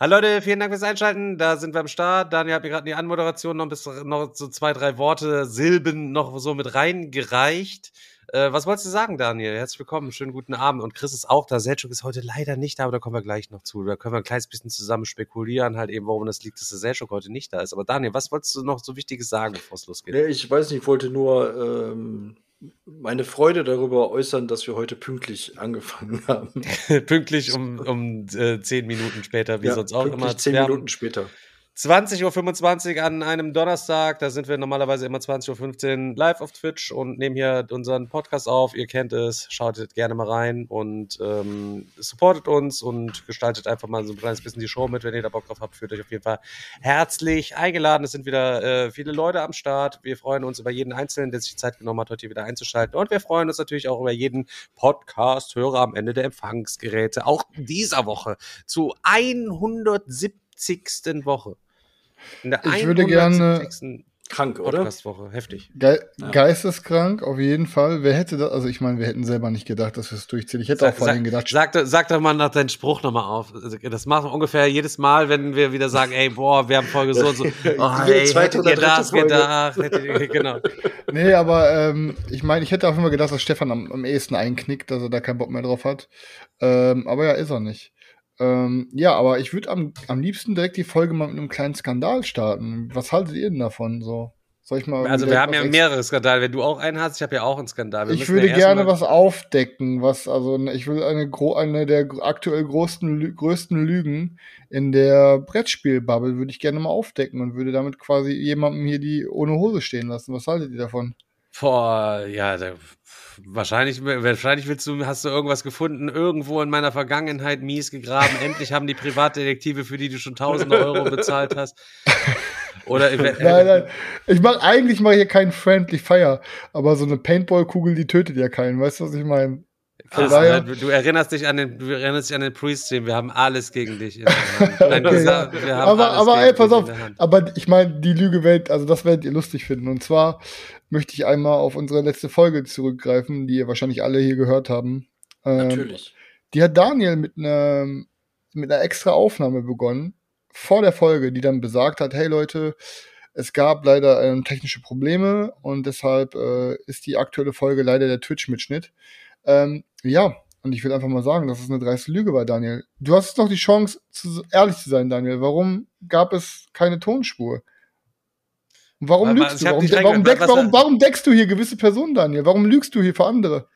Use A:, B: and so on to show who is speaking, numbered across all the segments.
A: Hallo Leute, vielen Dank fürs Einschalten. Da sind wir am Start. Daniel hat mir gerade in die Anmoderation noch, bis, noch so zwei, drei Worte, Silben noch so mit reingereicht. Äh, was wolltest du sagen, Daniel? Herzlich willkommen, schönen guten Abend. Und Chris ist auch da. Selchuk ist heute leider nicht da, aber da kommen wir gleich noch zu. Da können wir ein kleines bisschen zusammen spekulieren, halt eben, warum das liegt, dass der Selchuk heute nicht da ist. Aber Daniel, was wolltest du noch so Wichtiges sagen, bevor es losgeht?
B: Nee, ich weiß nicht, ich wollte nur ähm, meine Freude darüber äußern, dass wir heute pünktlich angefangen haben.
A: Pünktlich um, um äh, zehn Minuten später, wie
B: Ja,
A: sonst auch
B: pünktlich
A: immer.
B: Zehn Minuten später.
A: 20.25 Uhr an einem Donnerstag. Da sind wir normalerweise immer 20.15 Uhr live auf Twitch und nehmen hier unseren Podcast auf. Ihr kennt es. Schaltet gerne mal rein und ähm, supportet uns und gestaltet einfach mal so ein kleines bisschen die Show mit. Wenn ihr da Bock drauf habt, fühlt euch auf jeden Fall herzlich eingeladen. Es sind wieder äh, viele Leute am Start. Wir freuen uns über jeden Einzelnen, der sich Zeit genommen hat, heute hier wieder einzuschalten. Und wir freuen uns natürlich auch über jeden Podcast-Hörer am Ende der Empfangsgeräte. Auch dieser Woche zu 170. Woche. In der
C: Ich würde gerne-
A: 170.
B: Krank, oder?
A: Podcast-Woche. Heftig.
C: Ge
B: Ja.
C: Geisteskrank, auf jeden Fall. Wer hätte das, also ich meine, wir hätten selber nicht gedacht, dass wir es durchziehen. Ich hätte auch vor allem gedacht,
A: sag, doch- sag doch mal nach deinen Spruch nochmal auf. Also, Das machen wir ungefähr jedes Mal, wenn wir wieder sagen, ey, boah, wir haben Folge so und so. Oh, ey,
B: zweite
A: hättet
B: oder
A: ihr
B: dritte
A: das
B: Folge.
A: gedacht? Hättet genau.
C: nee, aber ähm, ich meine, ich hätte auch immer gedacht, dass Stefan am, am ehesten einknickt, dass er da keinen Bock mehr drauf hat. Ähm, aber ja, ist er nicht. Ähm, ja, aber ich würde am, am liebsten direkt die Folge mal mit einem kleinen Skandal starten. Was haltet ihr denn davon? So, soll ich mal
A: Also wir haben ja mehrere Skandale. Wenn du auch einen hast, ich habe ja auch einen Skandal. Wir
C: Ich würde
A: ja
C: gerne was aufdecken, was, also ne, ich will eine, eine der aktuell größten, größten Lügen in der Brettspielbubble würde ich gerne mal aufdecken und würde damit quasi jemandem hier die ohne Hose stehen lassen. Was haltet ihr davon?
A: Boah, ja, da, wahrscheinlich, wahrscheinlich willst du, hast du irgendwas gefunden, irgendwo in meiner Vergangenheit mies gegraben. Endlich haben die Privatdetektive, für die du schon tausende Euro bezahlt hast. Oder
C: Nein, nein. Ich mach, eigentlich mache hier keinen Friendly Fire, aber so eine Paintball-Kugel, die tötet ja keinen. Weißt du, was ich meine?
A: Chris,
C: daher-
A: du, erinnerst dich an den, du erinnerst dich an den Pre-Stream. Wir haben alles gegen dich. Nein,
C: Okay, ja. aber, aber ey, pass auf. Aber ich meine, die Lüge werdet, also das werdet ihr lustig finden. Und zwar möchte ich einmal auf unsere letzte Folge zurückgreifen, die ihr wahrscheinlich alle hier gehört haben. Ähm,
B: Natürlich.
C: Die hat Daniel mit einer, mit einer extra Aufnahme begonnen, vor der Folge, die dann besagt hat, hey Leute, es gab leider ähm, technische Probleme und deshalb äh, ist die aktuelle Folge leider der Twitch-Mitschnitt. Ähm, ja, und ich will einfach mal sagen, das ist eine dreiste Lüge bei Daniel. Du hast noch die Chance, zu, ehrlich zu sein, Daniel. Warum gab es keine Tonspur? Und warum
A: Aber
C: lügst du? Warum, warum, deckst, warum, warum deckst du hier gewisse Personen, Daniel? Warum lügst du hier für andere?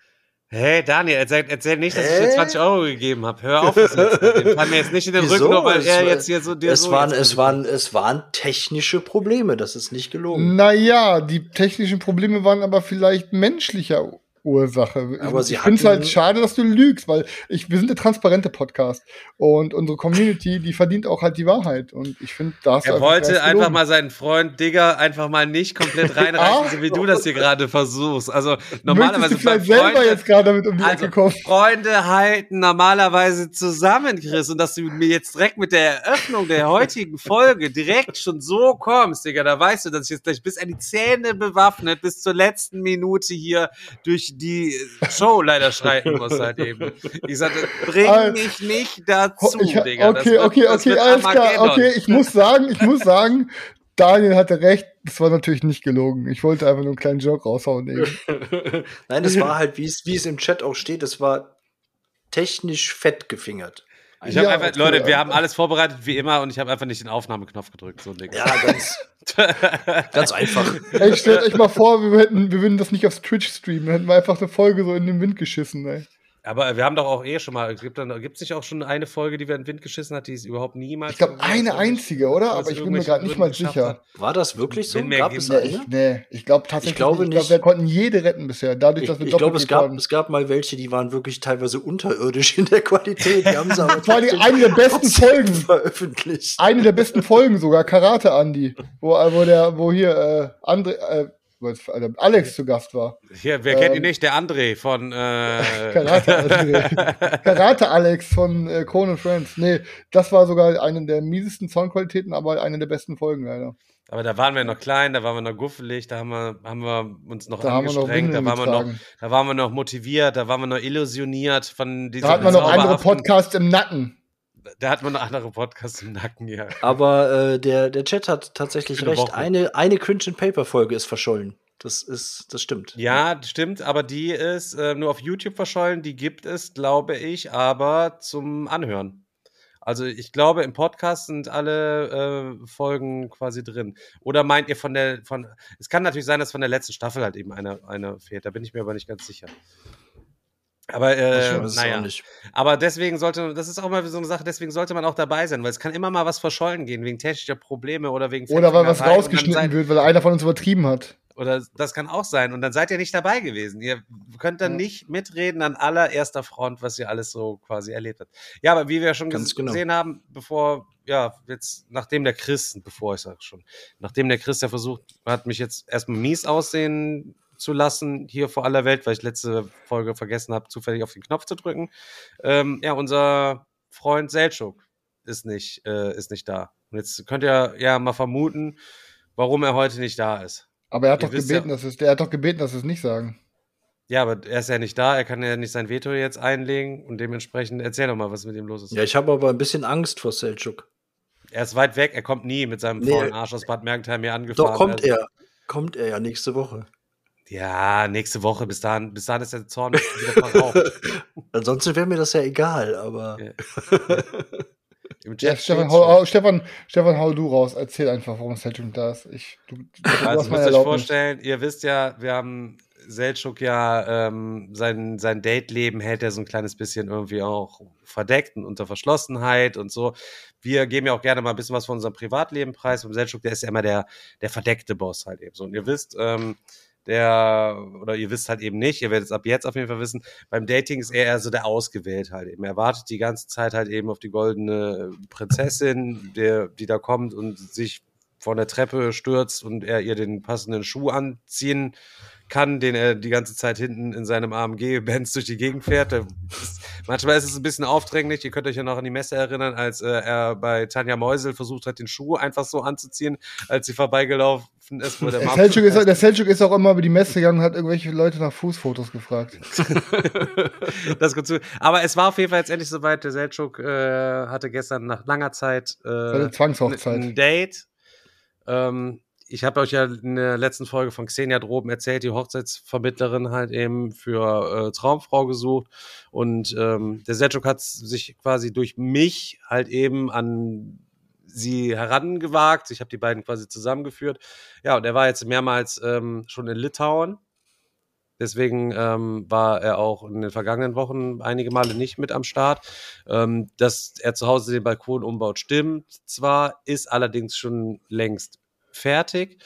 A: Hey, Daniel, erzähl, erzähl nicht, dass ich dir 20 Euro gegeben habe. Hör auf, das jetzt. Fall mir jetzt nicht in den
B: Wieso?
A: Rücken, nur weil
B: Es
A: er jetzt hier so dir
B: Es
A: so
B: waren, es waren, es waren technische Probleme, das ist nicht gelogen.
C: Naja, die technischen Probleme waren aber vielleicht menschlicher Ursache.
B: Aber
C: ich
B: sie
C: ich finde es halt schade, dass du lügst, weil ich, wir sind der transparente Podcast und unsere Community, die verdient auch halt die Wahrheit und ich finde, da hast du
A: Er wollte einfach mal seinen Freund Digger einfach mal nicht komplett reinreißen, so wie du das hier gerade versuchst. Also normalerweise
C: du vielleicht
A: bei
C: selber jetzt gerade damit um die
A: also
C: Ecke kommen?
A: Freunde halten normalerweise zusammen, Chris, und dass du mir jetzt direkt mit der Eröffnung der heutigen Folge direkt schon so kommst, Digga, da weißt du, dass ich jetzt gleich bis an die Zähne bewaffnet bis zur letzten Minute hier durch die Show leider schreiten muss halt eben. Ich sagte, bring
C: Al-
A: mich nicht dazu,
C: Ich,
A: Digga. Das
C: okay,
A: wird-
C: okay,
A: das
C: okay, alles klar. Okay, ich muss sagen, ich muss sagen, Daniel hatte recht. Das war natürlich nicht gelogen. Ich wollte einfach nur einen kleinen Joke raushauen eben.
B: Nein, es war halt, wie es, wie es im Chat auch steht, es war technisch fett gefingert.
A: Ich habe
C: Ja,
A: einfach,
C: okay,
A: Leute, wir haben alles vorbereitet wie immer und ich habe einfach nicht den Aufnahmeknopf gedrückt. So ein Ding.
B: Ja, ganz, ganz einfach.
C: Ey, stellt euch mal vor, wir, hätten, wir würden das nicht auf Twitch streamen. Dann hätten wir einfach eine Folge so in den Wind geschissen, ey.
A: Aber wir haben doch auch eh schon mal, gibt es nicht auch schon eine Folge, die wir in den Wind geschissen hat, die es überhaupt niemals
C: Ich glaube, eine
A: aus
C: einzige, oder? Aber ich bin mir gerade nicht mal sicher.
A: hat.
B: War das wirklich so? Gab es
C: Nee,
B: eine?
C: ich, nee, ich glaube tatsächlich
B: Ich glaube
C: nicht. Ich glaube,
B: nicht.
C: wir konnten jede retten bisher. Dadurch,
B: Ich,
C: dass wir
B: ich glaube,
C: doppelt
B: es gab, es gab mal welche, die waren wirklich teilweise unterirdisch in der Qualität. Die haben sie aber
C: Vor allem
B: trotzdem-
C: eine der besten Folgen.
B: veröffentlicht.
C: Eine der besten Folgen sogar, Karate Andy, wo, wo der, wo hier äh, André, äh, was- äh, Alex zu Gast war.
A: Hier, wer kennt ihn
C: Ähm,
A: nicht? Der André von äh,
C: Karate, André. Karate Alex von äh, Conan Friends. Nee, das war sogar eine der miesesten Soundqualitäten, aber eine der besten Folgen leider.
A: Aber da waren wir noch klein, da waren wir noch guffelig, da haben wir, haben wir uns noch
C: Da haben wir noch
A: angestrengt, da waren wir noch, da waren wir noch motiviert, da waren wir noch illusioniert von diesem
C: Da hat man noch andere Podcasts im Nacken.
A: Da hat man noch andere Podcasts im Nacken, ja.
B: Aber äh, der, der Chat hat tatsächlich
A: Schöne
B: recht.
A: Woche.
B: Eine, eine Cringe and Paper Folge ist verschollen. Das ist, das stimmt.
A: Ja, stimmt, aber die ist äh, nur auf YouTube verschollen. Die gibt es, glaube ich, aber zum Anhören. Also ich glaube, im Podcast sind alle äh, Folgen quasi drin. Oder meint ihr von der, von, es kann natürlich sein, dass von der letzten Staffel halt eben eine, eine fehlt. Da bin ich mir aber nicht ganz sicher. Aber äh, naja, aber deswegen sollte, das ist auch mal so eine Sache, deswegen sollte man auch dabei sein, weil es kann immer mal was verschollen gehen, wegen technischer Probleme oder wegen
C: Oder weil was rausgeschnitten wird, weil einer von uns übertrieben hat.
A: oder das kann auch sein. Und dann seid ihr nicht dabei gewesen. Ihr könnt dann
C: Ja.
A: nicht mitreden an allererster Front, was ihr alles so quasi erlebt habt. Ja, aber wie wir schon
B: Ganz
A: ges
B: genau.
A: gesehen haben, bevor, ja, jetzt, nachdem der Chris, bevor ich sag schon, nachdem der Chris ja versucht hat, mich jetzt erstmal mies aussehen zu lassen, hier vor aller Welt, weil ich letzte Folge vergessen habe, zufällig auf den Knopf zu drücken. Ähm, ja, unser Freund Selchuk ist nicht, äh, ist nicht da. Und jetzt könnt ihr ja mal vermuten, warum er heute nicht da ist.
C: Aber er hat
A: Ihr
C: doch gebeten,
A: ja-
C: dass es, der hat doch gebeten, dass wir es nicht sagen.
A: Ja, aber er ist ja nicht da, er kann ja nicht sein Veto jetzt einlegen und dementsprechend erzähl doch mal, was mit ihm los ist.
B: Ja, ich habe aber ein bisschen Angst vor Selchuk.
A: Er ist weit weg, er kommt nie mit seinem
B: Nee.
A: faulen Arsch aus Bad Mergentheim hier angefahren.
B: Doch, kommt
A: Also-
B: er. Kommt er ja nächste Woche.
A: Ja, nächste Woche, bis dahin, bis dahin ist der Zorn wieder verraucht.
B: Ansonsten wäre mir das ja egal, aber.
A: Ja. Im
C: Ja, Stefan, hau, hau, Stefan, Stefan, hau du raus. Erzähl einfach, warum Selchuk da ist. Ich, du, du, du
A: Also müsst euch vorstellen, ihr wisst ja, wir haben Seltschuk ja ähm, sein, sein Date-Leben hält er so ein kleines bisschen irgendwie auch verdeckt und unter Verschlossenheit und so. Wir geben ja auch gerne mal ein bisschen was von unserem Privatleben preis. Und Seltschuk, der ist ja immer der, der verdeckte Boss halt eben so. Und ihr wisst, ähm, der, oder ihr wisst halt eben nicht, ihr werdet es ab jetzt auf jeden Fall wissen, beim Dating ist er eher so der Ausgewählt halt eben. Er wartet die ganze Zeit halt eben auf die goldene Prinzessin, der, die da kommt und sich von der Treppe stürzt und er ihr den passenden Schuh anziehen kann, den er die ganze Zeit hinten in seinem AMG-Benz durch die Gegend fährt. Ist, manchmal ist es ein bisschen aufdringlich. Ihr könnt euch ja noch an die Messe erinnern, als äh, er bei Tanja Meusel versucht hat, den Schuh einfach so anzuziehen, als sie vorbeigelaufen ist. Wo der
C: Der Selchuk, ist, der Selchuk ist auch immer über die Messe gegangen und hat irgendwelche Leute nach Fußfotos gefragt.
A: das kommt zu. Aber es war auf jeden Fall jetzt endlich soweit. Der Seltschuk äh, hatte gestern nach langer Zeit äh,
C: Zwangshochzeit.
A: ein Date. Ähm, ich habe euch ja in der letzten Folge von Xenia droben erzählt, die Hochzeitsvermittlerin halt eben für äh, Traumfrau gesucht. Und ähm, der Selchuk hat sich quasi durch mich halt eben an sie herangewagt. Ich habe die beiden quasi zusammengeführt. Ja, und er war jetzt mehrmals ähm, schon in Litauen. Deswegen ähm, war er auch in den vergangenen Wochen einige Male nicht mit am Start. Ähm, dass er zu Hause den Balkon umbaut, stimmt zwar, ist allerdings schon längst fertig.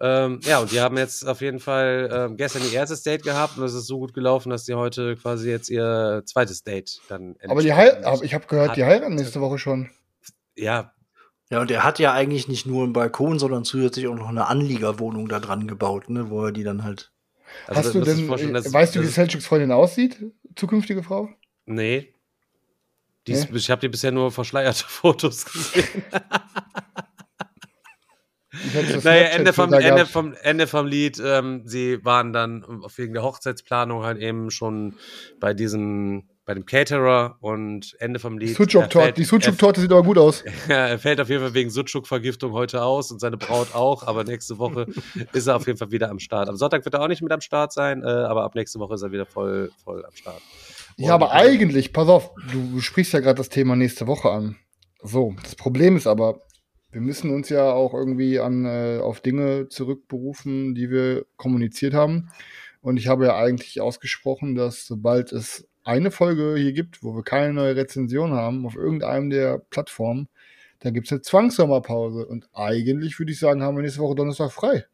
A: Ähm, ja, und die haben jetzt auf jeden Fall ähm, gestern ihr erstes Date gehabt und es ist so gut gelaufen, dass sie heute quasi jetzt ihr zweites Date dann
C: Aber die Heil aber ich habe gehört, die heiraten nächste Woche schon.
A: Ja,
B: Ja, und er hat ja eigentlich nicht nur einen Balkon, sondern zusätzlich auch noch eine Anliegerwohnung da dran gebaut, ne, wo er die dann halt.
A: also
C: Hast du denn,
A: dass-
C: äh, weißt du, wie
A: das-
C: Selchuks Freundin aussieht? Zukünftige Frau?
A: Nee. Die ist,
C: Nee?
A: Ich habe die bisher nur verschleierte Fotos gesehen. Naja, Ende vom, Ende, vom, Ende vom Lied, ähm, sie waren dann wegen der Hochzeitsplanung halt eben schon bei diesem, bei dem Caterer und Ende vom Lied.
C: Sucuk-Torte die Sucuk-Torte sieht aber gut aus.
A: er, fällt auf jeden Fall wegen Sucuk-Vergiftung heute aus und seine Braut auch, aber nächste Woche ist er auf jeden Fall wieder am Start. Am Sonntag wird er auch nicht mit am Start sein, äh, aber ab nächste Woche ist er wieder voll, voll am Start.
C: Ja, aber eigentlich, pass auf, du, du sprichst ja gerade das Thema nächste Woche an. So, das Problem ist aber, wir müssen uns ja auch irgendwie an, äh, auf Dinge zurückberufen, die wir kommuniziert haben. Und ich habe ja eigentlich ausgesprochen, dass sobald es eine Folge hier gibt, wo wir keine neue Rezension haben, auf irgendeinem der Plattformen, dann gibt es eine Zwangssommerpause. Und eigentlich würde ich sagen, haben wir nächste Woche Donnerstag frei.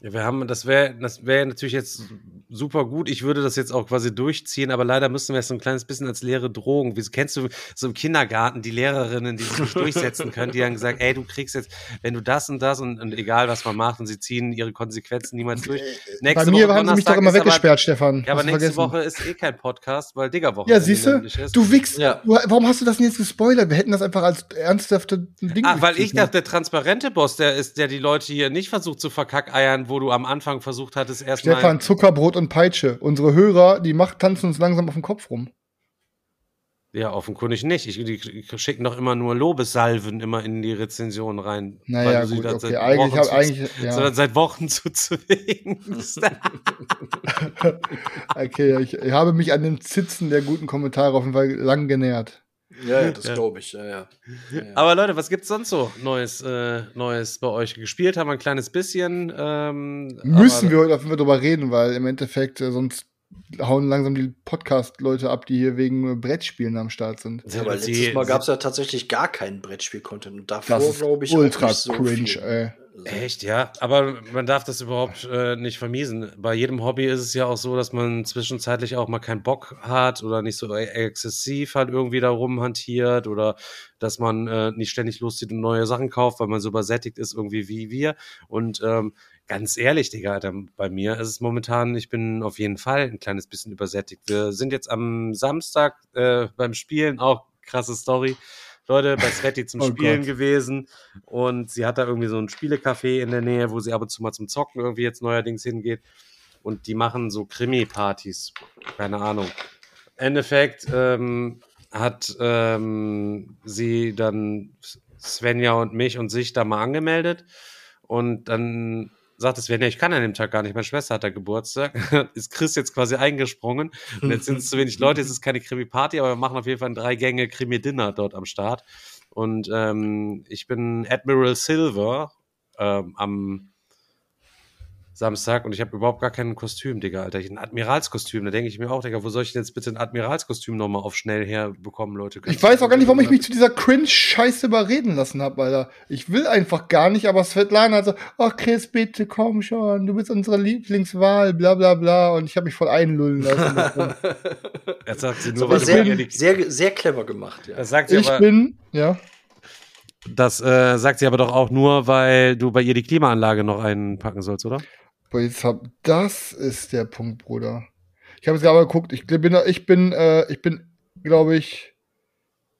A: Ja, wir haben, das wäre das wäre natürlich jetzt super gut. Ich würde das jetzt auch quasi durchziehen, aber leider müssen wir es so ein kleines bisschen als leere Drohung. Wie kennst du so im Kindergarten die Lehrerinnen, die sich nicht durchsetzen können, die dann gesagt, ey, du kriegst jetzt, wenn du das und das und, und egal was man macht und sie ziehen ihre Konsequenzen niemals durch.
C: Nächste Bei mir Woche haben sie mich doch immer weggesperrt, aber, Stefan.
A: Ja, aber nächste vergessen. Woche ist eh kein Podcast, weil Diggerwoche.
C: Ja, siehst du, du wickst. Ja. Warum hast du das denn jetzt gespoilert? Wir hätten das einfach als ernsthafte
A: Ding. Ah, weil ich dachte, der transparente Boss, der ist, der die Leute hier nicht versucht zu verkackeiern, wo du am Anfang versucht hattest, erstmal.
C: Stefan, Zuckerbrot und Peitsche. Unsere Hörer, die macht, tanzen uns langsam auf den Kopf rum.
A: Ja, offenkundig nicht. Ich, die schicken doch immer nur Lobessalven immer in die Rezension rein.
C: Naja, gut, okay. Eigentlich, hab, eigentlich, ja.
A: Seit Wochen zuzulegen.
C: okay, ich, ich, habe mich an den Zitzen der guten Kommentare auf jeden Fall lang genähert.
B: Ja, ja das ja. glaube ich. Ja, ja.
A: Aber Leute, was gibt's sonst so Neues, äh, Neues bei euch? Gespielt haben wir ein kleines bisschen. Ähm,
C: Müssen wir heute auf jeden Fall drüber reden, weil im Endeffekt äh, sonst hauen langsam die Podcast-Leute ab, die hier wegen Brettspielen am Start sind.
B: Ja, weil letztes Mal gab es ja tatsächlich gar keinen Brettspiel-Content. Und davor, glaube ich,
C: ultra so cringe, viel. ey.
A: Echt, ja. Aber man darf das überhaupt äh, nicht vermiesen. Bei jedem Hobby ist es ja auch so, dass man zwischenzeitlich auch mal keinen Bock hat oder nicht so exzessiv halt irgendwie da rumhantiert oder dass man äh, nicht ständig loszieht und neue Sachen kauft, weil man so übersättigt ist irgendwie wie wir. Und ähm, ganz ehrlich, Digga, Alter, bei mir ist es momentan, ich bin auf jeden Fall ein kleines bisschen übersättigt. Wir sind jetzt am Samstag äh, beim Spielen, auch krasse Story. Leute bei Sveti zum oh Spielen Gott. gewesen und sie hat da irgendwie so ein Spielecafé in der Nähe, wo sie ab und zu mal zum Zocken irgendwie jetzt neuerdings hingeht und die machen so Krimi-Partys, keine Ahnung. Endeffekt ähm, hat ähm, sie dann Svenja und mich und sich da mal angemeldet und dann sagt Svenja, ich kann an dem Tag gar nicht, meine Schwester hat da Geburtstag, ist Chris jetzt quasi eingesprungen und jetzt sind es zu wenig Leute, es ist keine Krimi-Party, aber wir machen auf jeden Fall drei Gänge Krimi-Dinner dort am Start. Und ähm, ich bin Admiral Silver ähm, am Samstag und ich habe überhaupt gar kein Kostüm, Digga, Alter. Ich ein Admiralskostüm. Da denke ich mir auch, Digga, wo soll ich denn jetzt bitte ein Admiralskostüm nochmal auf schnell herbekommen, Leute?
C: Ich weiß auch gar nicht, warum ich mich zu dieser Cringe-Scheiße überreden lassen habe, Alter. Ich will einfach gar nicht, aber Svetlana hat so, ach Chris, bitte komm schon, du bist unsere Lieblingswahl, bla bla bla. Und ich habe mich voll einlullen lassen.
A: Jetzt sagt sie nur,
B: aber sehr, sehr, sehr clever gemacht, ja.
C: Das sagt sie ich aber, bin, ja.
A: Das äh, sagt sie aber doch auch nur, weil du bei ihr die Klimaanlage noch einpacken sollst, oder?
C: Aber jetzt hab, das ist der Punkt, Bruder. Ich habe jetzt gerade geguckt, ich bin, ich bin, äh, ich bin, glaube ich,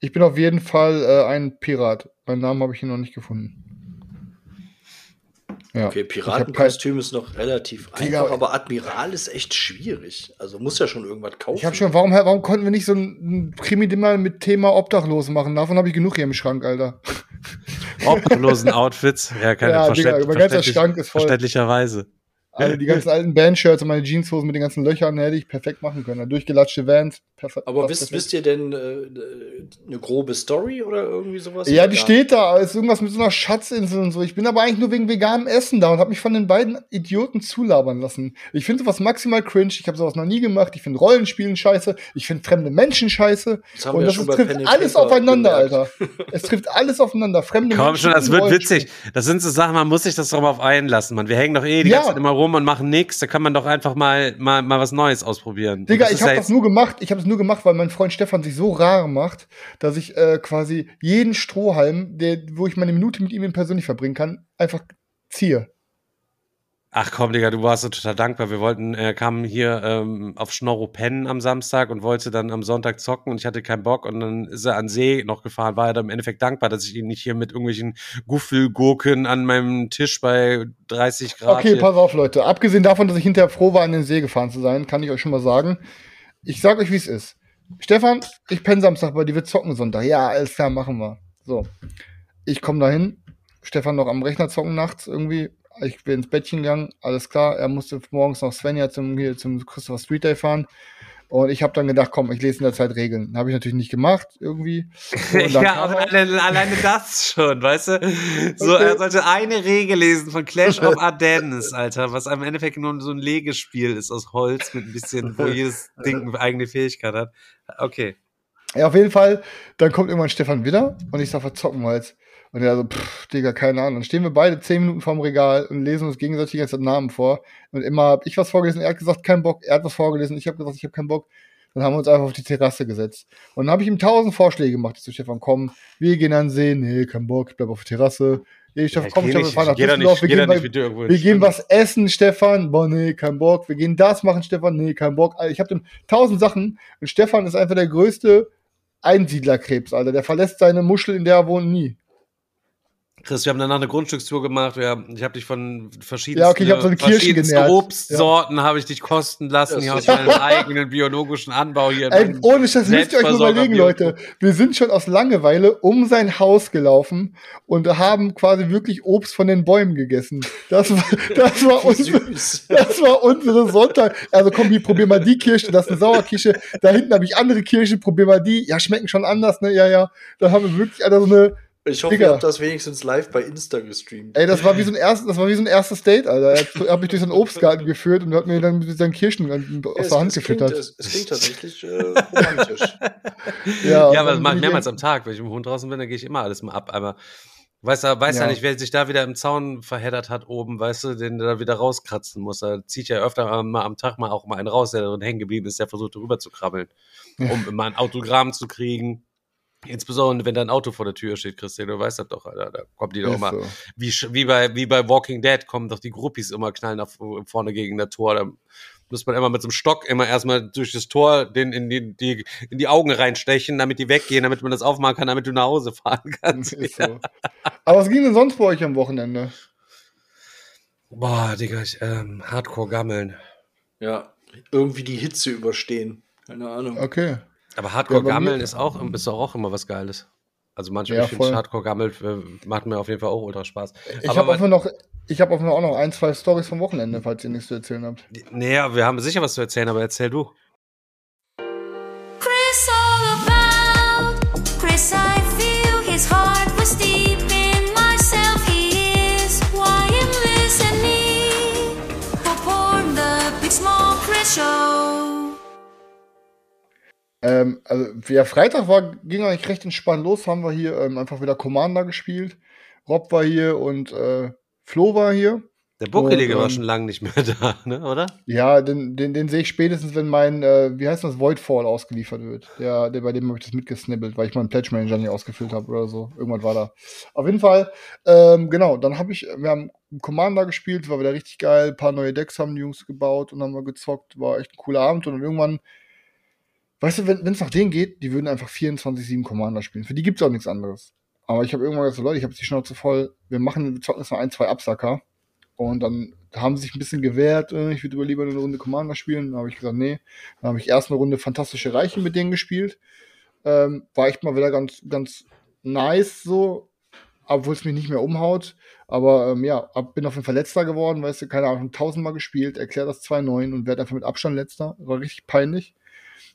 C: ich bin auf jeden Fall äh, ein Pirat. Meinen Namen habe ich hier noch nicht gefunden.
B: Ja. Okay, Piratenkostüm ist noch relativ Digga, einfach, aber Admiral ist echt schwierig. Also muss ja schon irgendwas kaufen.
C: Ich habe schon, warum, warum konnten wir nicht so ein Krimi mal mit Thema Obdachlos machen? Davon habe ich genug hier im Schrank, Alter.
A: Obdachlosen Outfits? Ja, keine ja, Digga,
C: mein ganzer Schrank ist voll.
A: Verständlicherweise.
C: Also die ganzen alten Bandshirts und meine Jeanshosen mit den ganzen Löchern hätte ich perfekt machen können. Durchgelatschte Vans,
B: perfekt. Aber wisst, wisst ihr denn äh, eine grobe Story oder irgendwie sowas?
C: Ja, die steht da. Ist irgendwas mit so einer Schatzinsel und so. Ich bin aber eigentlich nur wegen veganem Essen da und habe mich von den beiden Idioten zulabern lassen. Ich finde sowas maximal cringe. Ich habe sowas noch nie gemacht. Ich finde Rollenspielen scheiße. Ich finde fremde Menschen scheiße. Das und das ja trifft alles aufeinander, gemerkt. Alter. es trifft alles aufeinander. Fremde
A: Komm
C: Menschen.
A: Komm schon, das wird witzig. Das sind so Sachen, man muss sich das drauf einlassen. Man, wir hängen doch eh die ja. ganze Zeit immer rum und machen nichts. Da kann man doch einfach mal, mal, mal was Neues ausprobieren.
C: Digga, ich habe das nur gemacht. Ich habe es nur gemacht, weil mein Freund Stefan sich so rar macht, dass ich äh, quasi jeden Strohhalm, der, wo ich meine Minute mit ihm persönlich verbringen kann, einfach ziehe.
A: Ach komm, Digga, du warst so total dankbar. Wir wollten, er kam hier ähm, auf Schnorro pennen am Samstag und wollte dann am Sonntag zocken und ich hatte keinen Bock und dann ist er an See noch gefahren. War er dann im Endeffekt dankbar, dass ich ihn nicht hier mit irgendwelchen Guffelgurken an meinem Tisch bei 30 Grad.
C: Okay, pass auf, Leute. Abgesehen davon, dass ich hinterher froh war, an den See gefahren zu sein, kann ich euch schon mal sagen. Ich sag euch, wie es ist. Stefan, ich penne Samstag bei dir, wir zocken Sonntag. Ja, alles klar, machen wir. So. Ich komme dahin. Stefan noch am Rechner zocken nachts irgendwie ich bin ins Bettchen gegangen, alles klar. Er musste morgens noch Svenja zum, hier zum Christopher Street Day fahren. Und ich habe dann gedacht, komm, ich lese in der Zeit Regeln. Habe ich natürlich nicht gemacht, irgendwie.
A: Ja, aber
C: er-
A: alleine, alleine das schon, weißt du? So,
C: Okay.
A: er sollte eine Regel lesen von Clash of Ardennes, Alter, was im Endeffekt nur so ein Legespiel ist aus Holz mit ein bisschen, wo jedes Ding eine eigene Fähigkeit hat. Okay.
C: Ja, auf jeden Fall, dann kommt irgendwann Stefan wieder und ich sag, was zocken wir jetzt? Und er so, pff, Digga, keine Ahnung. Dann stehen wir beide zehn Minuten vorm Regal und lesen uns gegenseitig die ganze Zeit Namen vor. Und immer hab ich was vorgelesen, er hat gesagt, kein Bock. Er hat was vorgelesen, ich habe gesagt, ich habe keinen Bock. Dann haben wir uns einfach auf die Terrasse gesetzt. Und dann habe ich ihm tausend Vorschläge gemacht. Ich so, Stefan, komm, wir gehen an den See. Nee, kein Bock, ich bleib auf der Terrasse. Nee, Stefan, komm, Stefan, wir fahren nach Düsseldorf. Wir, gehen, bei, wir gehen was essen, Stefan. Boah, nee, kein Bock. Wir gehen das machen, Stefan. Nee, kein Bock. Alter, Ich habe dem tausend Sachen. Und Stefan ist einfach der größte Einsiedlerkrebs, Alter. Der verlässt seine Muschel, in der er wohnt, nie.
A: Chris, wir haben danach eine Grundstückstour gemacht. Wir, ich habe dich von verschiedensten,
C: Ja, okay, ich hab so eine
A: verschiedensten. Obstsorten habe ich dich kosten lassen hier aus meinem eigenen biologischen Anbau hier.
C: Ey, ohne Scheiß, müsst ihr euch überlegen, Leute. Wir sind schon aus Langeweile um sein Haus gelaufen und haben quasi wirklich Obst von den Bäumen gegessen. Das war, das war unsere, das war unsere Sonntag. Also komm, hier, probier mal die Kirsche, das ist eine Sauerkirsche. Da hinten habe ich andere Kirsche, probier mal die. Ja, schmecken schon anders, ne? Ja, ja. Da haben wir wirklich Alter, so eine,
B: Ich hoffe,
C: Digga.
B: ihr habt das wenigstens live bei Insta gestreamt.
C: ey, das war wie so ein erstes, das war wie so ein erstes Date, Alter. Er hat, hat mich durch so einen Obstgarten geführt und hat mir dann mit seinen Kirschen aus
B: Ja,
C: der Hand
B: es, klingt,
C: gefüttert.
B: es, es klingt tatsächlich äh, romantisch.
C: Ja,
A: Ja, aber das mache ich mehrmals am Tag. Wenn ich mit dem Hund draußen bin, dann gehe ich immer alles mal ab. Aber weiß ja, weiß ja.
C: Ja.
A: nicht, wer sich da wieder im Zaun verheddert hat oben, weißt du, den da wieder rauskratzen muss. Da zieht ja öfter mal am Tag mal auch mal einen raus, der da drin hängen geblieben ist, der versucht rüber zu krabbeln, um mal ein Autogramm zu kriegen. Insbesondere, wenn da ein Auto vor der Tür steht, Christian, du weißt das doch, Alter. Da kommt die doch immer,
C: so.
A: wie, wie, bei, wie bei Walking Dead, kommen doch die Groupies immer knallen nach vorne gegen das Tor. Da muss man immer mit so einem Stock immer erstmal durch das Tor den in die, die, in die Augen reinstechen, damit die weggehen, damit man das aufmachen kann, damit du nach Hause fahren kannst.
C: Ist so. Aber was ging denn sonst bei euch am Wochenende?
A: Boah, Digga, ich, ähm, Hardcore gammeln.
B: Ja, irgendwie die Hitze überstehen. Keine Ahnung.
C: Okay.
A: Aber Hardcore
C: Ja, bei
A: gammeln
C: mir-
A: ist auch, ist doch auch immer was Geiles. Also manchmal,
C: Ja,
A: ich finde. Hardcore gammeln äh, macht mir auf jeden Fall auch ultra Spaß.
C: Ich habe einfach noch, ich habe auch noch ein, zwei Stories vom Wochenende, falls ihr nichts zu erzählen habt.
A: Naja, wir haben sicher was zu erzählen, aber erzähl du.
C: Ähm, also, ja, Freitag war, ging eigentlich recht entspannt los, haben wir hier ähm, einfach wieder Commander gespielt. Rob war hier und äh, Flo war hier.
A: Der Buckelige war
C: ähm,
A: schon lange nicht mehr da, ne, oder?
C: Ja, den, den, den sehe ich spätestens, wenn mein, äh, wie heißt das, Voidfall ausgeliefert wird. Der, der, bei dem habe ich das mitgesnibbelt, weil ich meinen Pledge Manager nicht ausgefüllt habe oder so. Irgendwann war da. Auf jeden Fall, ähm, genau, dann habe ich, wir haben Commander gespielt, war wieder richtig geil. Ein paar neue Decks haben die Jungs gebaut und haben wir gezockt. War echt ein cooler Abend und dann irgendwann, weißt du, wenn es nach denen geht, die würden einfach 24-7 Commander spielen. Für die gibt's auch nichts anderes. Aber ich habe irgendwann gesagt, Leute, ich habe die Schnauze voll. Wir machen, wir zocken jetzt noch ein, zwei Absacker. Und dann haben sie sich ein bisschen gewehrt, äh, ich würde lieber eine Runde Commander spielen. Dann habe ich gesagt, nee. Dann habe ich erst eine Runde Fantastische Reiche mit denen gespielt. Ähm, war echt mal wieder ganz, ganz nice so, obwohl es mich nicht mehr umhaut. Aber ähm, ja, bin auf jeden Fall letzter geworden, weißt du, keine Ahnung, tausendmal gespielt, erklärt das 2-9 und werde einfach mit Abstand letzter. War richtig peinlich.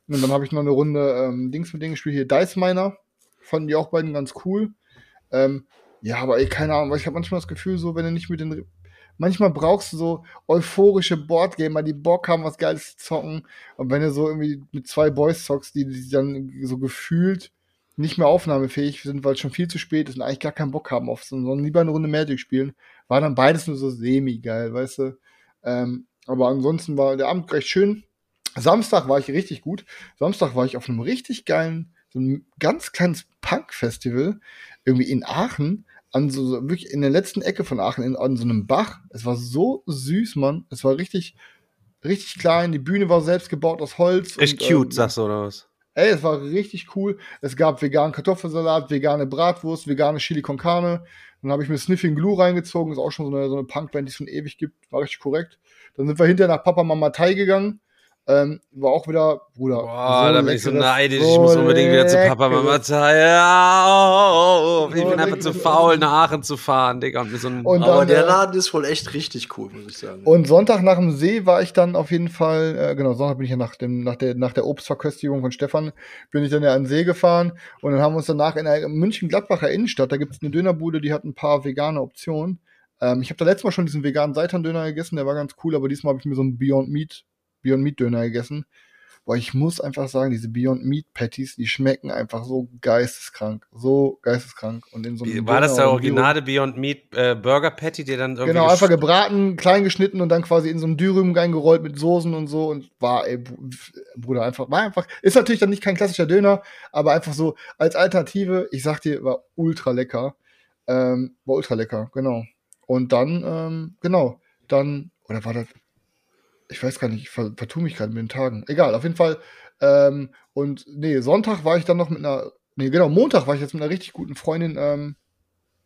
C: Und dann habe ich noch eine Runde ähm, Dings mit denen gespielt, hier Dice Miner. Fanden die auch beiden ganz cool. Ähm, ja, aber ey, keine Ahnung, weil ich habe manchmal das Gefühl, so, wenn du nicht mit den manchmal brauchst du so euphorische Boardgamer, die Bock haben, was Geiles zu zocken. Und wenn du so irgendwie mit zwei Boys zockst, die, die dann so gefühlt nicht mehr aufnahmefähig sind, weil es schon viel zu spät ist und eigentlich gar keinen Bock haben auf so, sondern lieber eine Runde Magic spielen, war dann beides nur so semi-geil, weißt du. Ähm, aber ansonsten war der Abend recht schön. Samstag war ich richtig gut. Samstag war ich auf einem richtig geilen, so einem ganz kleines Punk-Festival, irgendwie in Aachen, an so, so wirklich in der letzten Ecke von Aachen, in, an so einem Bach. Es war so süß, Mann. Es war richtig, richtig klein. Die Bühne war selbst gebaut aus Holz.
A: Echt
C: und,
A: cute,
C: ähm,
A: sagst du, oder was?
C: Ey, es war richtig cool. Es gab veganen Kartoffelsalat, vegane Bratwurst, vegane Chili con Carne. Dann habe ich mir Sniffing Glue reingezogen. Ist auch schon so eine, so eine Punkband, die es schon ewig gibt. War richtig korrekt. Dann sind wir hinterher nach Papa Mama Thai gegangen. Ähm, war auch wieder, Bruder.
A: Boah, da bin ich so neidisch.
C: so
A: ich muss unbedingt wieder zu Papa, Mama sagen. Ja, ich
C: So
A: bin einfach zu faul, nach Aachen zu fahren, Digga. Und so ein,
C: Und
B: Aber der
C: äh,
B: Laden ist wohl echt richtig cool, muss ich sagen.
C: Und Sonntag nach dem See war ich dann auf jeden Fall, äh, genau, Sonntag bin ich ja nach, dem, nach, der, nach der Obstverköstigung von Stefan, bin ich dann ja an den See gefahren und dann haben wir uns danach in der München-Gladbacher Innenstadt, da gibt es eine Dönerbude, die hat ein paar vegane Optionen. Ähm, ich habe da letztes Mal schon diesen veganen Seitan-Döner gegessen, der war ganz cool, aber diesmal habe ich mir so einen Beyond Meat, Beyond Meat Döner gegessen. Boah, ich muss einfach sagen, diese Beyond Meat Patties, die schmecken einfach so geisteskrank, so geisteskrank. Und in so einem
A: war das der
C: Döner- und Bio-
A: originale Beyond Meat äh, Burger Patty, der dann irgendwie.
C: Genau, einfach gebraten, klein geschnitten und dann quasi in so einen Dürüm reingerollt mit Soßen und so und war, ey, Br- Bruder, einfach, war einfach, ist natürlich dann nicht kein klassischer Döner, aber einfach so als Alternative, ich sag dir, war ultra lecker. Ähm, war ultra lecker, genau. Und dann, ähm, genau, dann, oder war das, ich weiß gar nicht, ich ver, vertue mich gerade mit den Tagen. Egal, auf jeden Fall. Ähm, und nee, Sonntag war ich dann noch mit einer, nee, genau, Montag war ich jetzt mit einer richtig guten Freundin, ähm,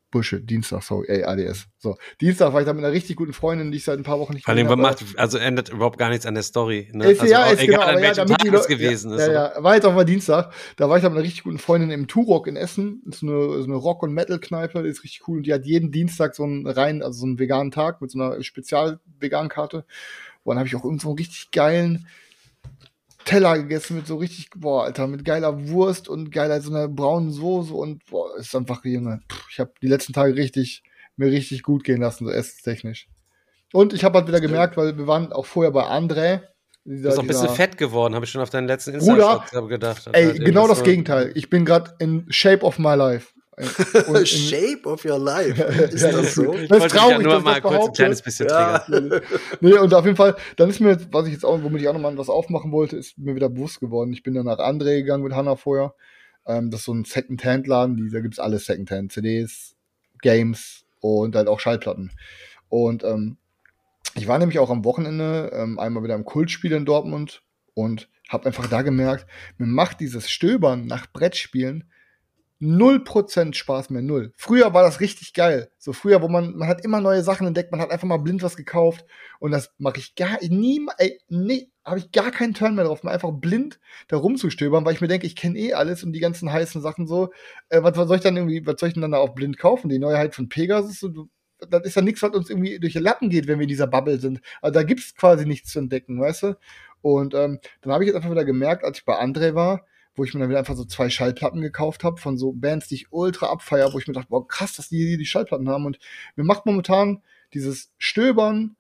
C: Busche, Dienstag, sorry, ey, ADS. So, Dienstag war ich da mit einer richtig guten Freundin, die ich seit ein paar Wochen nicht
A: Vor allem,
C: gesehen
A: macht,
C: habe.
A: also ändert überhaupt gar nichts an der Story. Ne?
C: Ist,
A: also
C: ja, ist
A: egal,
C: genau,
A: an
C: ja,
A: welchem
C: die
A: Tag es gewesen
C: ja,
A: ist.
C: Ja, ja, war jetzt auch mal Dienstag. Da war ich da mit einer richtig guten Freundin im Turok in Essen. Das ist eine, so eine Rock- und Metal-Kneipe, die ist richtig cool. Und die hat jeden Dienstag so einen rein, also so einen veganen Tag mit so einer Spezial-Vegan-Karte. Und dann habe ich auch irgend so einen richtig geilen Teller gegessen mit so richtig, boah, Alter, mit geiler Wurst und geiler so einer braunen Soße und boah, ist einfach, Junge, ich habe die letzten Tage richtig, mir richtig gut gehen lassen, so essenstechnisch. Und ich habe halt wieder gemerkt, weil wir waren auch vorher bei André.
A: Du bist auch ein bisschen fett geworden, habe ich schon auf deinen letzten Insta-Shot gedacht.
C: Ey,
A: Halt
C: genau das Gegenteil. Ich bin gerade in Shape of my life. Und in-
B: Shape of your life. Ist
C: Ja,
B: das so?
A: Ich
C: Das ist traurig,
A: ja nur mal kurz ein kleines bisschen
B: Ja.
A: triggern.
C: nee, und auf jeden Fall, dann ist mir, jetzt, was ich jetzt auch, womit ich auch nochmal was aufmachen wollte, ist mir wieder bewusst geworden. Ich bin dann nach André gegangen mit Hannah vorher. Ähm, das ist so ein Second-Hand-Laden, da gibt's alles Second-Hand, CDs, Games und halt auch Schallplatten. Und ähm, ich war nämlich auch am Wochenende ähm, einmal wieder im Kultspiel in Dortmund und habe einfach da gemerkt, mir macht dieses Stöbern nach Brettspielen 0% Spaß mehr, null. Früher war das richtig geil. So früher, wo man, man hat immer neue Sachen entdeckt, man hat einfach mal blind was gekauft und das mache ich gar nie, ey, nee, habe ich gar keinen Turn mehr drauf, mal einfach blind da rumzustöbern, weil ich mir denke, ich kenne eh alles und die ganzen heißen Sachen so. Äh, was, was soll ich dann irgendwie, was soll ich denn dann da auch blind kaufen? Die Neuheit von Pegasus, so, das ist ja nichts, was uns irgendwie durch die Lappen geht, wenn wir in dieser Bubble sind. Also da gibt's quasi nichts zu entdecken, weißt du? Und ähm, dann habe ich jetzt einfach wieder gemerkt, als ich bei André war, wo ich mir dann wieder einfach so zwei Schallplatten gekauft habe von so Bands, die ich ultra abfeier, wo ich mir dachte, boah, krass, dass die die Schallplatten haben. Und mir macht momentan dieses Stöbern,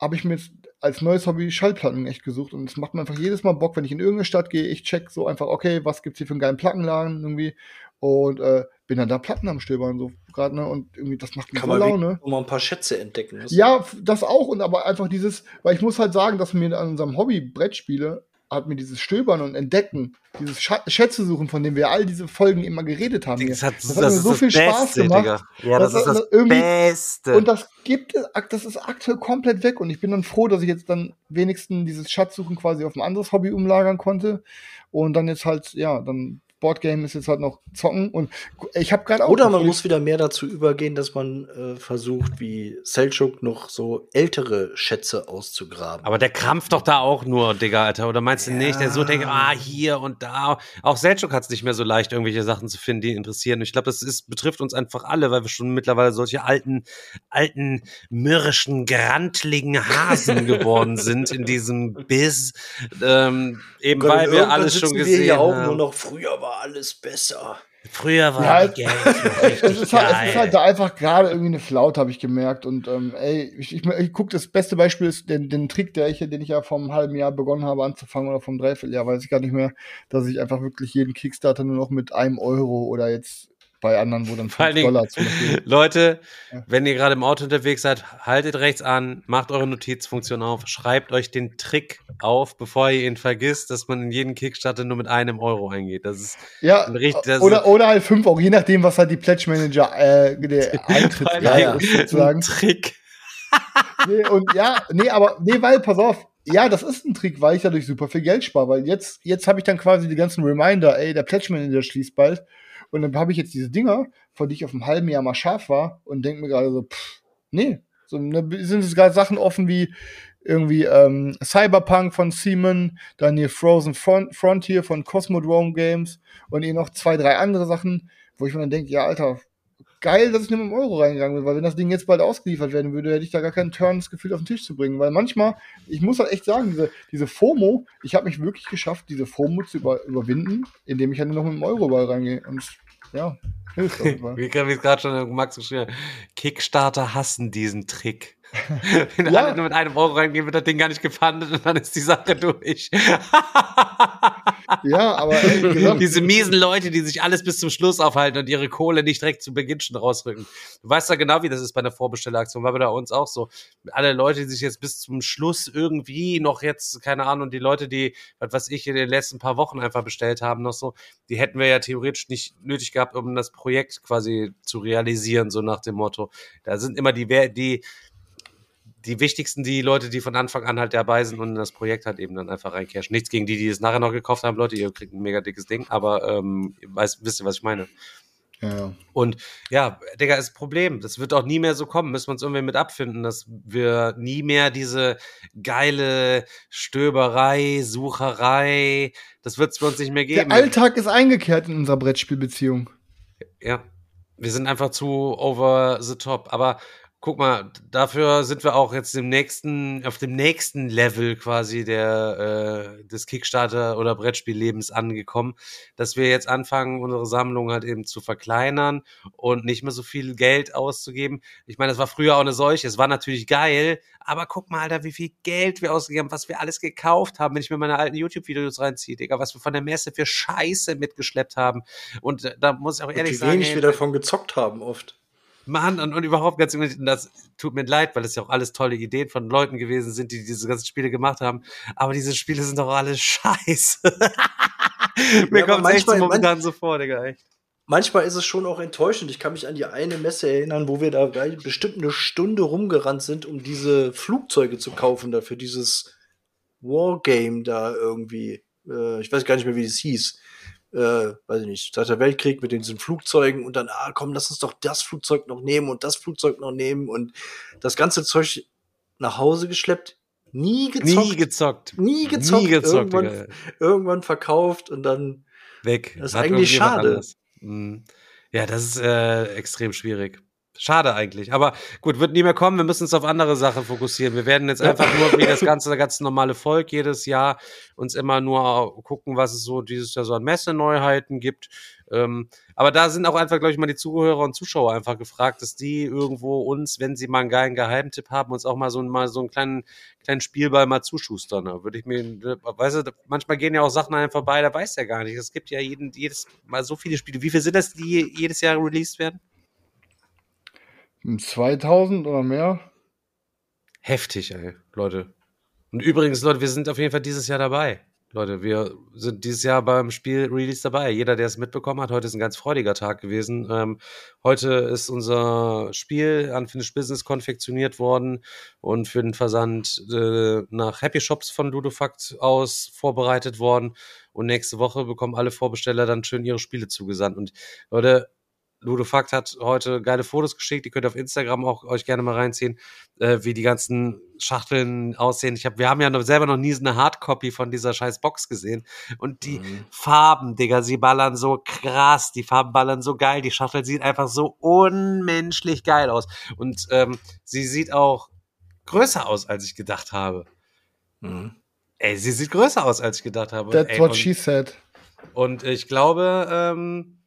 C: habe ich mir jetzt als neues Hobby Schallplatten echt gesucht. Und es macht mir einfach jedes Mal Bock, wenn ich in irgendeine Stadt gehe, ich check so einfach, okay, was gibt's hier für einen geilen Plattenladen irgendwie. Und äh, bin dann da Platten am Stöbern, so gerade, ne? Und irgendwie, das macht mir
B: Kann
C: so
B: man
C: Laune.
B: noch mal ein paar Schätze entdecken. Das-
C: Ja, das auch und aber einfach dieses, weil ich muss halt sagen, dass mir an unserem Hobby Brettspiele hat mir dieses Stöbern und Entdecken, dieses Scha Schätze suchen, von dem wir all diese Folgen immer geredet haben.
A: Das, hat,
C: Das
A: das,
C: hat mir
A: ist
C: so
A: das
C: viel Spaß
A: Beste,
C: gemacht.
A: Digga. Ja, das,
C: Das-
A: ist das
C: das
A: Beste.
C: Und das gibt es, das ist aktuell komplett weg und ich bin dann froh, dass ich jetzt dann wenigstens dieses Schatzsuchen quasi auf ein anderes Hobby umlagern konnte und dann jetzt halt, ja, dann Boardgame ist jetzt halt noch zocken und ich habe gerade auch
B: Oder man muss wieder mehr dazu übergehen, dass man äh, versucht, wie Selchuk noch so ältere Schätze auszugraben.
A: Aber der krampft doch da auch nur, Digga, Alter. Oder meinst du nicht? Der so denkt, ah, hier und da. Auch Selchuk hat es nicht mehr so leicht, irgendwelche Sachen zu finden, die ihn interessieren. Und ich glaube, das ist, betrifft uns einfach alle, weil wir schon mittlerweile solche alten, alten, mürrischen, grantligen Hasen geworden sind in diesem Biss. Ähm, eben
B: Gott,
A: weil wir alles schon
B: sitzen wir
A: gesehen
B: hier auch
A: haben.
B: nur noch, früher war alles besser.
A: Früher war
C: Ja,
A: die Games noch richtig
C: es ist, halt, es ist halt da einfach gerade irgendwie eine Flaute, habe ich gemerkt. Und ähm, ey, ich, ich, ich guck, das beste Beispiel ist den, den Trick, der ich, den ich ja vor einem halben Jahr begonnen habe anzufangen oder vom Dreivierteljahr, weiß ich gar nicht mehr, dass ich einfach wirklich jeden Kickstarter nur noch mit einem Euro oder jetzt bei anderen, wo dann
A: Vor allen
C: 5
A: Dingen,
C: Dollar zum Beispiel.
A: Leute,
C: Ja.
A: wenn ihr gerade im Auto unterwegs seid, haltet rechts an, macht eure Notizfunktion auf, schreibt euch den Trick auf, bevor ihr ihn vergisst, dass man in jeden Kickstarter nur mit einem Euro eingeht. Das ist
C: Ja,
A: ein richtig- das
C: oder,
A: ist-
C: oder halt 5 Euro, je nachdem, was halt die Pledge Manager äh, der Eintritt
A: Ja,
B: ja.
C: ist, sozusagen.
A: ein Trick.
C: nee, und ja, nee, aber nee, weil, pass auf, ja, das ist ein Trick, weil ich dadurch super viel Geld spare, weil jetzt, jetzt habe ich dann quasi die ganzen Reminder, ey, der Pledge Manager schließt bald. Und dann habe ich jetzt diese Dinger, von die ich auf einem halben Jahr mal scharf war und denke mir gerade so, pff, nee. So, ne, sind es gerade Sachen offen wie irgendwie ähm, Cyberpunk von Seaman, dann hier Frozen Front Frontier von Cosmodrome Games und hier noch zwei, drei andere Sachen, wo ich mir dann denke, ja, Alter, geil, dass ich nur mit dem Euro reingegangen bin, weil wenn das Ding jetzt bald ausgeliefert werden würde, hätte ich da gar keinen Turn das Gefühl auf den Tisch zu bringen. Weil manchmal, ich muss halt echt sagen, diese, diese FOMO, ich habe mich wirklich geschafft, diese FOMO zu über, überwinden, indem ich halt nur noch mit dem Euro ball reingehe. Und ja, hilft auf jeden Fall.
A: Wie es gerade schon Max geschrieben hat, Kickstarter hassen diesen Trick. Wenn
C: Ja.
A: alle nur mit einem Euro reingehen, wird das Ding gar nicht gefundet und dann ist die Sache durch.
C: Ja, aber wie gesagt,
A: Diese miesen Leute, die sich alles bis zum Schluss aufhalten und ihre Kohle nicht direkt zu Beginn schon rausrücken. Du weißt ja genau, wie das ist bei einer Vorbestelleraktion. War bei uns auch so. Alle Leute, die sich jetzt bis zum Schluss irgendwie noch jetzt, keine Ahnung, die Leute, die, was weiß ich, in den letzten paar Wochen einfach bestellt haben, noch so, die hätten wir ja theoretisch nicht nötig gehabt, um das Projekt quasi zu realisieren, so nach dem Motto. Da sind immer die, die, die wichtigsten, die Leute, die von Anfang an halt dabei sind und in das Projekt halt eben dann einfach reincashen. Nichts gegen die, die es nachher noch gekauft haben, Leute, ihr kriegt ein mega dickes Ding, aber ähm, ihr weißt, wisst ihr, was ich meine?
C: ja.
A: Und ja, Digga, ist Problem. Das wird auch nie mehr so kommen. Müssen wir uns irgendwie mit abfinden, dass wir nie mehr diese geile Stöberei, Sucherei, das wird es für uns nicht mehr geben.
C: Der Alltag ist eingekehrt in unserer Brettspielbeziehung.
A: Ja. Wir sind einfach zu over the top. Aber guck mal, dafür sind wir auch jetzt im nächsten, auf dem nächsten Level quasi der, äh, des Kickstarter oder Brettspiellebens angekommen, dass wir jetzt anfangen, unsere Sammlung halt eben zu verkleinern und nicht mehr so viel Geld auszugeben. Ich meine, das war früher auch eine Seuche. Es war natürlich geil, aber guck mal, Alter, wie viel Geld wir ausgegeben haben, was wir alles gekauft haben, wenn ich mir meine alten YouTube-Videos reinziehe, Digga, was wir von der Messe für Scheiße mitgeschleppt haben. Und äh, da muss ich auch
B: Und
A: ehrlich
B: wie
A: sagen,
B: wenig
A: ey,
B: wir davon gezockt haben oft.
A: Mann, und, und überhaupt ganz ehrlich, das tut mir leid, weil es ja auch alles tolle Ideen von Leuten gewesen sind, die diese ganzen Spiele gemacht haben. Aber diese Spiele sind doch alle scheiße. mir
B: Ja,
A: kommt echt so
B: manchmal-
A: momentan so vor, Digga, echt.
B: Manchmal ist es schon auch enttäuschend. Ich kann mich an die eine Messe erinnern, wo wir da bestimmt eine Stunde rumgerannt sind, um diese Flugzeuge zu kaufen, da für dieses Wargame da irgendwie. Äh, ich weiß gar nicht mehr, wie das hieß. Äh, weiß ich nicht, Zweiter Weltkrieg mit diesen Flugzeugen und dann, ah, komm, lass uns doch das Flugzeug noch nehmen und das Flugzeug noch nehmen und das ganze Zeug nach Hause geschleppt. Nie gezockt.
A: Nie gezockt.
B: Nie gezockt.
A: Nie gezockt,
B: irgendwann, irgendwann verkauft und dann
A: Weg.
B: Das ist
A: Hat
B: eigentlich schade.
A: Mhm. Ja, das ist äh, extrem schwierig. Schade eigentlich. Aber gut, wird nie mehr kommen. Wir müssen uns auf andere Sachen fokussieren. Wir werden jetzt einfach nur wie das ganze, ganz normale Volk jedes Jahr uns immer nur gucken, was es so dieses Jahr so an Messeneuheiten gibt. Ähm, aber da sind auch einfach, glaube ich, mal die Zuhörer und Zuschauer einfach gefragt, dass die irgendwo uns, wenn sie mal einen geilen Geheimtipp haben, uns auch mal so, mal so einen kleinen, kleinen Spielball mal zuschustern. Da würde ich mir, weißt du, manchmal gehen ja auch Sachen an einem vorbei, da weiß der gar nicht. Es gibt ja jeden, jedes Mal so viele Spiele. Wie viele sind das, die jedes Jahr released werden?
C: 2000 oder mehr?
A: Heftig, ey, Leute. Und übrigens, Leute, wir sind auf jeden Fall dieses Jahr dabei. Leute, wir sind dieses Jahr beim Spiel Release dabei. Jeder, der es mitbekommen hat, heute ist ein ganz freudiger Tag gewesen. Ähm, heute ist unser Spiel Unfinished Business konfektioniert worden und für den Versand äh, nach Happy Shops von Ludofact aus vorbereitet worden. Und nächste Woche bekommen alle Vorbesteller dann schön ihre Spiele zugesandt. Und Leute, Ludofakt hat heute geile Fotos geschickt, die könnt ihr auf Instagram auch euch gerne mal reinziehen, äh, wie die ganzen Schachteln aussehen. Ich hab, wir haben ja noch selber noch nie so eine Hardcopy von dieser scheiß Box gesehen. Und die
B: Mhm.
A: Farben, Digga, sie ballern so krass, die Farben ballern so geil, die Schachtel sieht einfach so unmenschlich geil aus. Und ähm, sie sieht auch größer aus, als ich gedacht habe.
B: Mhm.
A: Ey, sie sieht größer aus, als ich gedacht habe.
C: That's
A: Ey,
C: what
A: und-
C: she said.
A: und ich glaube, ähm,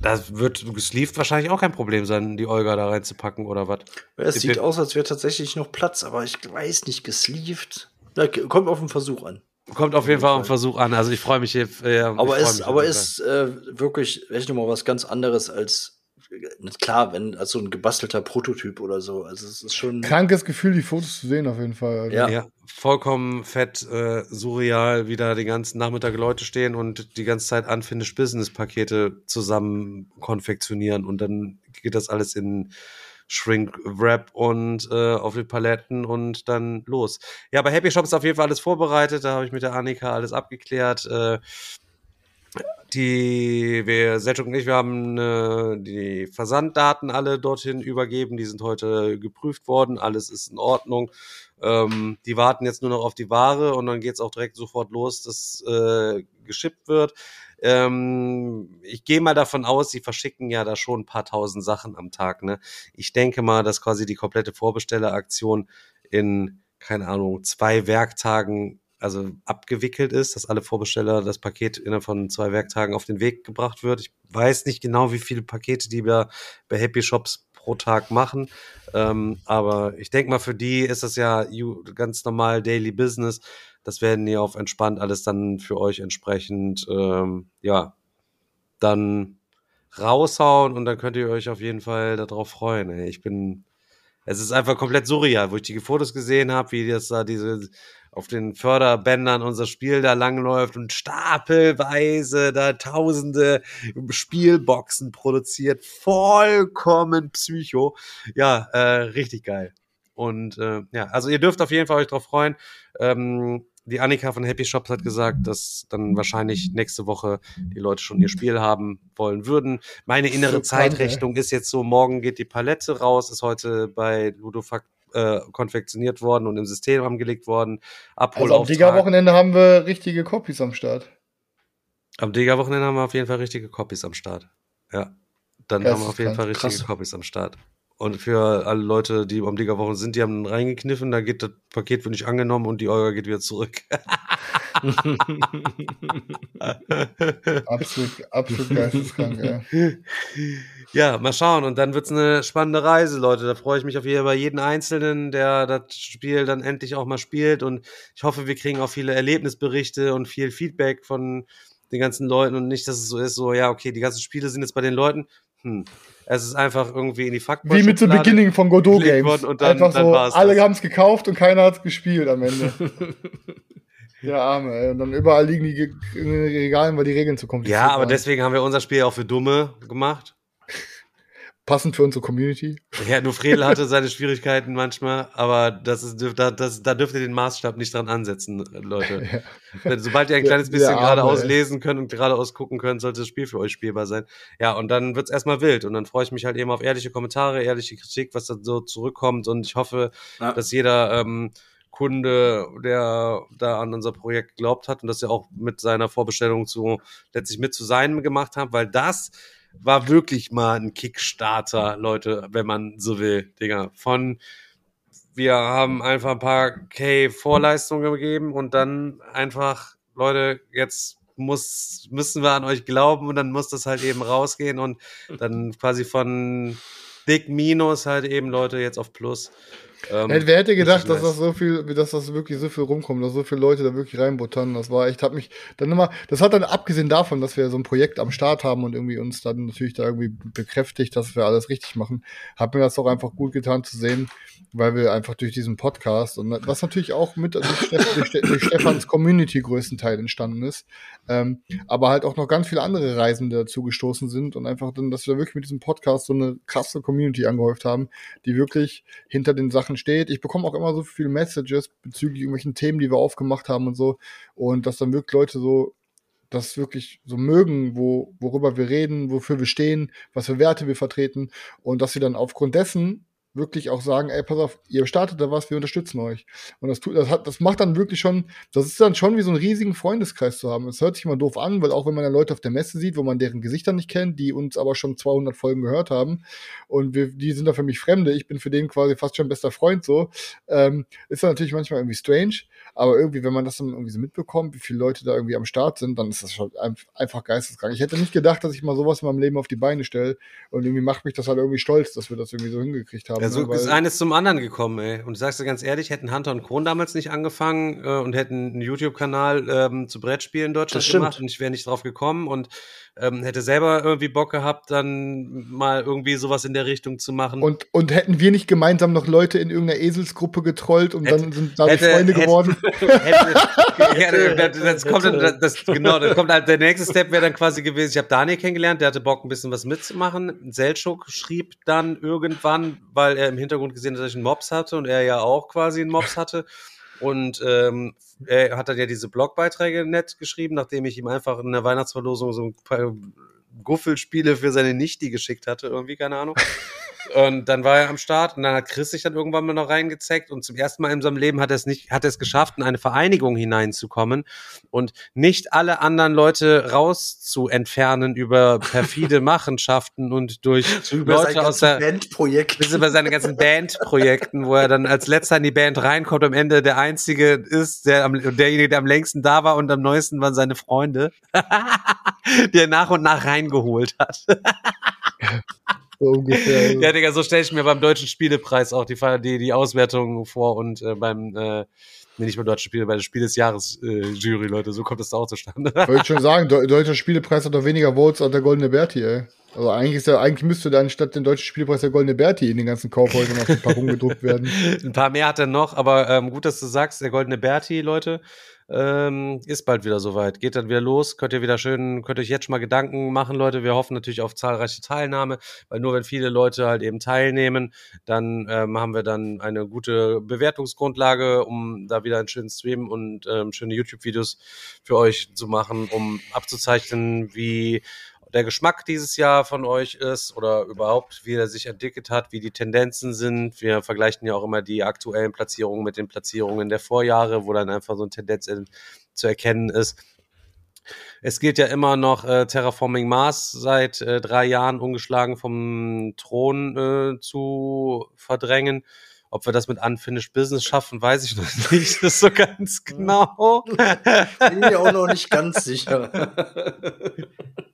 A: das wird gesleeved wahrscheinlich auch kein Problem sein, die Olga da reinzupacken oder was.
B: Es
A: Ist
B: sieht aus, als wäre tatsächlich noch Platz, aber ich weiß nicht, gesleeved. Da kommt auf den Versuch an.
A: Kommt auf jeden Fall auf den Versuch an. Also ich freue mich hier. Äh,
B: Aber
A: ich
B: ist, aber ist äh, wirklich echt nochmal was ganz anderes als klar, wenn als so ein gebastelter Prototyp oder so. Also es ist schon.
C: Krankes Gefühl, die Fotos zu sehen, auf jeden Fall. Also.
B: Ja.
A: Ja, vollkommen fett, äh, surreal, wie da den ganzen Nachmittag Leute stehen und die ganze Zeit Unfinished Business Pakete zusammen konfektionieren und dann geht das alles in Shrink Wrap und äh, auf die Paletten und dann los. Ja, bei Happy Shop ist auf jeden Fall alles vorbereitet. Da habe ich mit der Annika alles abgeklärt. Äh, Die, wir, Selchuk und ich, wir haben äh, die Versanddaten alle dorthin übergeben. Die sind heute geprüft worden. Alles ist in Ordnung. Ähm, die warten jetzt nur noch auf die Ware und dann geht's auch direkt sofort los, dass äh, geschippt wird. Ähm, ich gehe mal davon aus, sie verschicken ja da schon ein paar tausend Sachen am Tag. Ne? Ich denke mal, dass quasi die komplette Vorbestelleraktion in, keine Ahnung, zwei Werktagen also abgewickelt ist, dass alle Vorbesteller das Paket innerhalb von zwei Werktagen auf den Weg gebracht wird. Ich weiß nicht genau, wie viele Pakete die da bei Happy Shops pro Tag machen. Ähm, aber ich denke mal, für die ist das ja ganz normal Daily Business. Das werden die auf entspannt alles dann für euch entsprechend, ähm, ja, dann raushauen und dann könnt ihr euch auf jeden Fall darauf freuen. Ich bin, es ist einfach komplett surreal, wo ich die Fotos gesehen habe, wie das da diese auf den Förderbändern unser Spiel da langläuft und stapelweise da tausende Spielboxen produziert. Vollkommen psycho. Ja, äh, richtig geil. Und äh, ja, also ihr dürft auf jeden Fall euch drauf freuen. Ähm, die Annika von Happy Shops hat gesagt, dass dann wahrscheinlich nächste Woche die Leute schon ihr Spiel haben wollen würden. Meine innere
C: So
A: Zeitrechnung ist jetzt so, morgen geht die Palette raus, ist heute bei Ludofact äh, konfektioniert worden und im System angelegt worden.
C: Also am. Digga-Wochenende haben wir richtige Copies am Start.
A: Am Digga-Wochenende haben wir auf jeden Fall richtige Copies am Start. Ja. Dann
C: Das
A: haben wir auf jeden. Fall richtige
B: Krass.
A: Copies am Start. Und für alle Leute, die am Digga-Wochen sind, die haben reingekniffen, da geht das Paket wird nicht angenommen und die Euro geht wieder zurück.
C: Absolut, absolut geisteskrank, ey.
A: ja, mal schauen. Und dann wird's eine spannende Reise, Leute. Da freue ich mich auf jeden Fall jeden Einzelnen, der das Spiel dann endlich auch mal spielt. Und ich hoffe, wir kriegen auch viele Erlebnisberichte und viel Feedback von den ganzen Leuten und nicht, dass es so ist, so, ja, okay, die ganzen Spiele sind jetzt bei den Leuten. Hm. Es ist einfach irgendwie in die Fuckboy
C: Wie mit
A: Schublade
C: Beginning von Godot Games.
A: und dann-
C: Einfach
A: dann
C: so, alle haben es gekauft und keiner hat es gespielt am Ende. ja, arme, ey. Und dann überall liegen die Regalen, weil die Regeln zu kompliziert
A: Ja, aber
C: waren.
A: deswegen haben wir unser Spiel auch für Dumme gemacht.
C: Passend für unsere Community.
A: Ja, nur Fredel hatte seine Schwierigkeiten manchmal, aber das ist, da, das, da dürft ihr den Maßstab nicht dran ansetzen, Leute. Denn Sobald ihr ein kleines
C: der
A: bisschen
C: Arme,
A: geradeaus lesen könnt und geradeaus gucken könnt, sollte das Spiel für euch spielbar sein. Ja, und dann wird's erstmal wild und dann freue ich mich halt eben auf ehrliche Kommentare, ehrliche Kritik, was da so zurückkommt und ich hoffe,
B: Ja.
A: dass jeder ähm, Kunde, der da an unser Projekt geglaubt hat und das ja auch mit seiner Vorbestellung zu letztlich mit zu sein gemacht hat, weil das war wirklich mal ein Kickstarter, Leute, wenn man so will, Digga. Von wir haben einfach ein paar K Vorleistungen gegeben und dann einfach, Leute, jetzt muss, müssen wir an euch glauben und dann muss das halt eben rausgehen und dann quasi von Big Minus halt eben, Leute, jetzt auf Plus. Ähm,
C: wer hätte gedacht, dass das so viel, dass das wirklich so viel rumkommt, dass so viele Leute da wirklich reinbuttern. Das war echt, hat mich dann immer, das hat dann abgesehen davon, dass wir so ein Projekt am Start haben und irgendwie uns dann natürlich da irgendwie bekräftigt, dass wir alles richtig machen, hat mir das auch einfach gut getan zu sehen, weil wir einfach durch diesen Podcast und was natürlich auch mit durch, Steff, durch, durch Stefans Community größtenteils entstanden ist, ähm, aber halt auch noch ganz viele andere Reisende dazu gestoßen sind und einfach dann, dass wir wirklich mit diesem Podcast so eine krasse Community angehäuft haben, die wirklich hinter den Sachen steht. Ich bekomme auch immer so viele Messages bezüglich irgendwelchen Themen, die wir aufgemacht haben und so. Und dass dann wirklich Leute so das wirklich so mögen, wo, worüber wir reden, wofür wir stehen, was für Werte wir vertreten und dass sie dann aufgrund dessen wirklich auch sagen, ey, pass auf, ihr startet da was, wir unterstützen euch. Und das tut, das hat, das macht dann wirklich schon, das ist dann schon wie so einen riesigen Freundeskreis zu haben. Es hört sich immer doof an, weil auch wenn man dann Leute auf der Messe sieht, wo man deren Gesichter nicht kennt, die uns aber schon 200 Folgen gehört haben und wir, die sind da für mich Fremde, ich bin für den quasi fast schon bester Freund so, ähm, ist dann natürlich manchmal irgendwie strange, aber irgendwie, wenn man das dann irgendwie so mitbekommt, wie viele Leute da irgendwie am Start sind, dann ist das schon ein- einfach geisteskrank. Ich hätte nicht gedacht, dass ich mal sowas in meinem Leben auf die Beine stelle und irgendwie macht mich das halt irgendwie stolz, dass wir das irgendwie so hingekriegt haben.
A: Ja, so
C: ne?
A: ist eines zum anderen gekommen, ey. Und ich sag's dir ganz ehrlich, hätten Hunter und Kron damals nicht angefangen äh, und hätten einen YouTube-Kanal ähm, zu Brettspielen in Deutschland gemacht und ich wäre nicht drauf gekommen und ähm, hätte selber irgendwie Bock gehabt, dann mal irgendwie sowas in der Richtung zu machen.
C: Und, und hätten wir nicht gemeinsam noch Leute in irgendeiner Eselsgruppe getrollt und dann
A: Hätte-
C: sind dadurch
A: hätte-
C: Freunde
A: hätte-
C: geworden?
A: hätte, ja, das, kommt dann, das, genau, das kommt halt, der nächste Step wäre dann quasi gewesen, ich habe Daniel kennengelernt, der hatte Bock, ein bisschen was mitzumachen. Selchuk schrieb dann irgendwann, weil er im Hintergrund gesehen hat, dass ich einen Mops hatte und er ja auch quasi einen Mops hatte. Und ähm, er hat dann ja diese Blogbeiträge nett geschrieben, nachdem ich ihm einfach in der Weihnachtsverlosung so ein paar Guffelspiele für seine Nichte geschickt hatte, irgendwie, keine Ahnung. Und dann war er am Start und dann hat Chris sich dann irgendwann mal noch reingezeckt und zum ersten Mal in seinem Leben hat er es nicht, hat er es geschafft, in eine Vereinigung hineinzukommen und nicht alle anderen Leute raus zu entfernen über perfide Machenschaften und durch
B: Über
A: Leute aus der,
B: Bandprojekt.
A: bis über seine ganzen Bandprojekten, wo er dann als letzter in die Band reinkommt, am Ende der einzige ist, der am, derjenige, der am längsten da war und am neuesten waren seine Freunde, die er nach und nach reingeholt hat.
C: So ungefähr.
A: Ja, Digga, so stelle ich mir beim Deutschen Spielepreis auch die, die, die Auswertung vor und äh, beim, äh, nee, nicht beim Deutschen Spiele, bei der Spiel des Jahres äh, Jury, Leute, so kommt das da auch zustande.
C: Wollte ich schon sagen, Deu- Deutscher Spielepreis hat doch weniger Votes als der Goldene Berti, ey. Also eigentlich ist ja, eigentlich müsste dann statt den Deutschen Spielepreis der Goldene Berti in den ganzen Kaufhäusern auf die Packung gedruckt werden.
A: Ein paar mehr hat er noch, aber ähm, gut, dass du sagst, der goldene Berti, Leute, ähm, ist bald wieder soweit. Geht dann wieder los. Könnt ihr wieder schön, könnt euch jetzt schon mal Gedanken machen, Leute. Wir hoffen natürlich auf zahlreiche Teilnahme, weil nur wenn viele Leute halt eben teilnehmen, dann ähm, haben wir dann eine gute Bewertungsgrundlage, um da wieder einen schönen Stream und ähm, schöne YouTube-Videos für euch zu machen, um abzuzeichnen, wie der Geschmack dieses Jahr von euch ist oder überhaupt, wie er sich entwickelt hat, wie die Tendenzen sind. Wir vergleichen ja auch immer die aktuellen Platzierungen mit den Platzierungen der Vorjahre, wo dann einfach so eine Tendenz in, zu erkennen ist. Es gilt ja immer noch äh, Terraforming Mars seit äh, drei Jahren ungeschlagen vom Thron äh, zu verdrängen. Ob wir das mit Unfinished Business schaffen, weiß ich noch nicht. Das ist so ganz genau.
B: Bin mir auch noch nicht ganz sicher.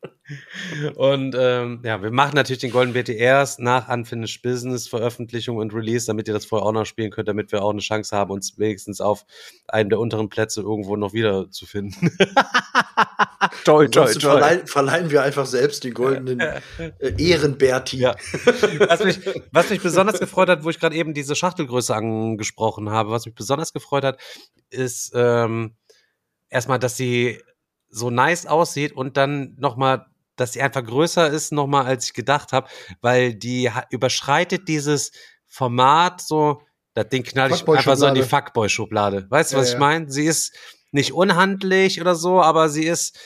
A: Und ähm, ja, wir machen natürlich den Golden BTRs nach Unfinished Business, Veröffentlichung und Release, damit ihr das vorher auch noch spielen könnt, damit wir auch eine Chance haben, uns wenigstens auf einem der unteren Plätze irgendwo noch wieder zu finden. toll,
B: Ansonsten verleihen, verleihen wir einfach selbst den goldenen äh, Ehrenberti.
A: Ja. Was mich, was mich besonders gefreut hat, wo ich gerade eben diese Schachtelgröße angesprochen habe, was mich besonders gefreut hat, ist ähm, erstmal, dass sie so nice aussieht und dann nochmal, dass sie einfach größer ist nochmal, als ich gedacht habe, weil die überschreitet dieses Format so, das Ding knall ich einfach so in die Fuckboy-Schublade. Weißt du, was
C: Ja,
A: ich
C: ja.
A: meine? Sie ist nicht unhandlich oder so, aber sie ist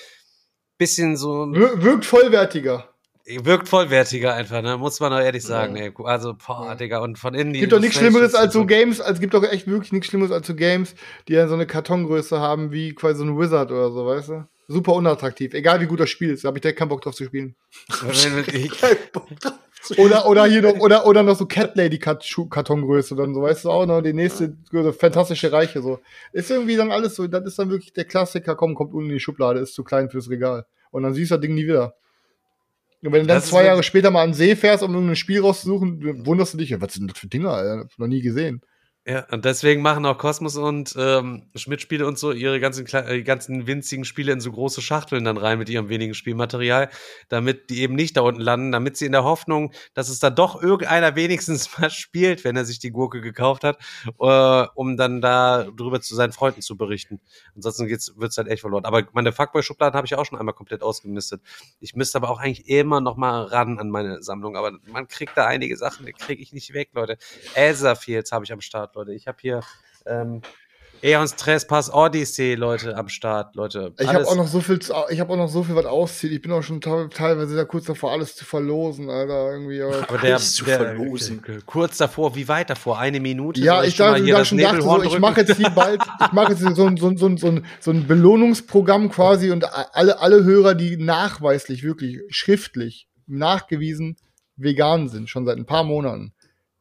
A: bisschen so
C: Wir wirkt vollwertiger.
A: wirkt vollwertiger einfach, ne? Muss man doch ehrlich sagen, ey. Also, boah,
C: Ja.
A: Digga, und von innen die
C: Gibt doch nichts Schlimmeres als so Games, also gibt doch echt wirklich nichts Schlimmeres als so Games, die ja so eine Kartongröße haben wie quasi so ein Wizard oder so, weißt du? Super unattraktiv. Egal wie gut das Spiel ist, da habe ich direkt keinen Bock drauf zu spielen. Oder, oder hier noch, oder, oder noch so Cat Lady Kat- Schuh- Kartongröße dann so, weißt du, auch noch die nächste so fantastische Reiche so. Ist irgendwie dann alles so, das ist dann wirklich der Klassiker, komm, kommt unten in die Schublade, ist zu klein fürs Regal. Und dann siehst du das Ding nie wieder. Und wenn du dann
A: Das
C: zwei Jahre
A: wirklich-
C: später mal an den See fährst, um irgendein Spiel rauszusuchen, wunderst du dich, was sind das für Dinger, Alter? Hab ich noch nie gesehen.
A: Ja, und deswegen machen auch Kosmos und ähm, Schmidt-Spiele und so ihre ganzen, äh, ganzen winzigen Spiele in so große Schachteln dann rein mit ihrem wenigen Spielmaterial, damit die eben nicht da unten landen, damit sie in der Hoffnung, dass es da doch irgendeiner wenigstens mal spielt, wenn er sich die Gurke gekauft hat, äh, um dann da drüber zu seinen Freunden zu berichten. Ansonsten geht's, wird's halt echt verloren. Aber meine Fuckboy-Schubladen habe ich auch schon einmal komplett ausgemistet. Ich müsste aber auch eigentlich immer noch mal ran an meine Sammlung, aber man kriegt da einige Sachen, die kriege ich nicht weg, Leute. Elsa-Fields habe ich am Start, Leute. Ich habe hier ähm, Eons Trespass Odyssey, Leute, am Start, Leute.
C: Ich habe auch noch so viel, zu- ich habe auch noch so viel, was auszieht. Ich bin auch schon te- teilweise da kurz davor, alles zu verlosen, Alter, irgendwie. Aber
A: der,
B: Alles zu
A: der,
B: verlosen.
A: kurz davor, wie weit davor? Eine Minute?
C: Ja,
A: Soll
C: ich
A: schon mal
C: dachte, schon so, ich mache jetzt hier bald, ich mache jetzt so ein, so, ein, so, ein, so, ein, so ein Belohnungsprogramm quasi und alle, alle Hörer, die nachweislich, wirklich schriftlich nachgewiesen vegan sind, schon seit ein paar Monaten,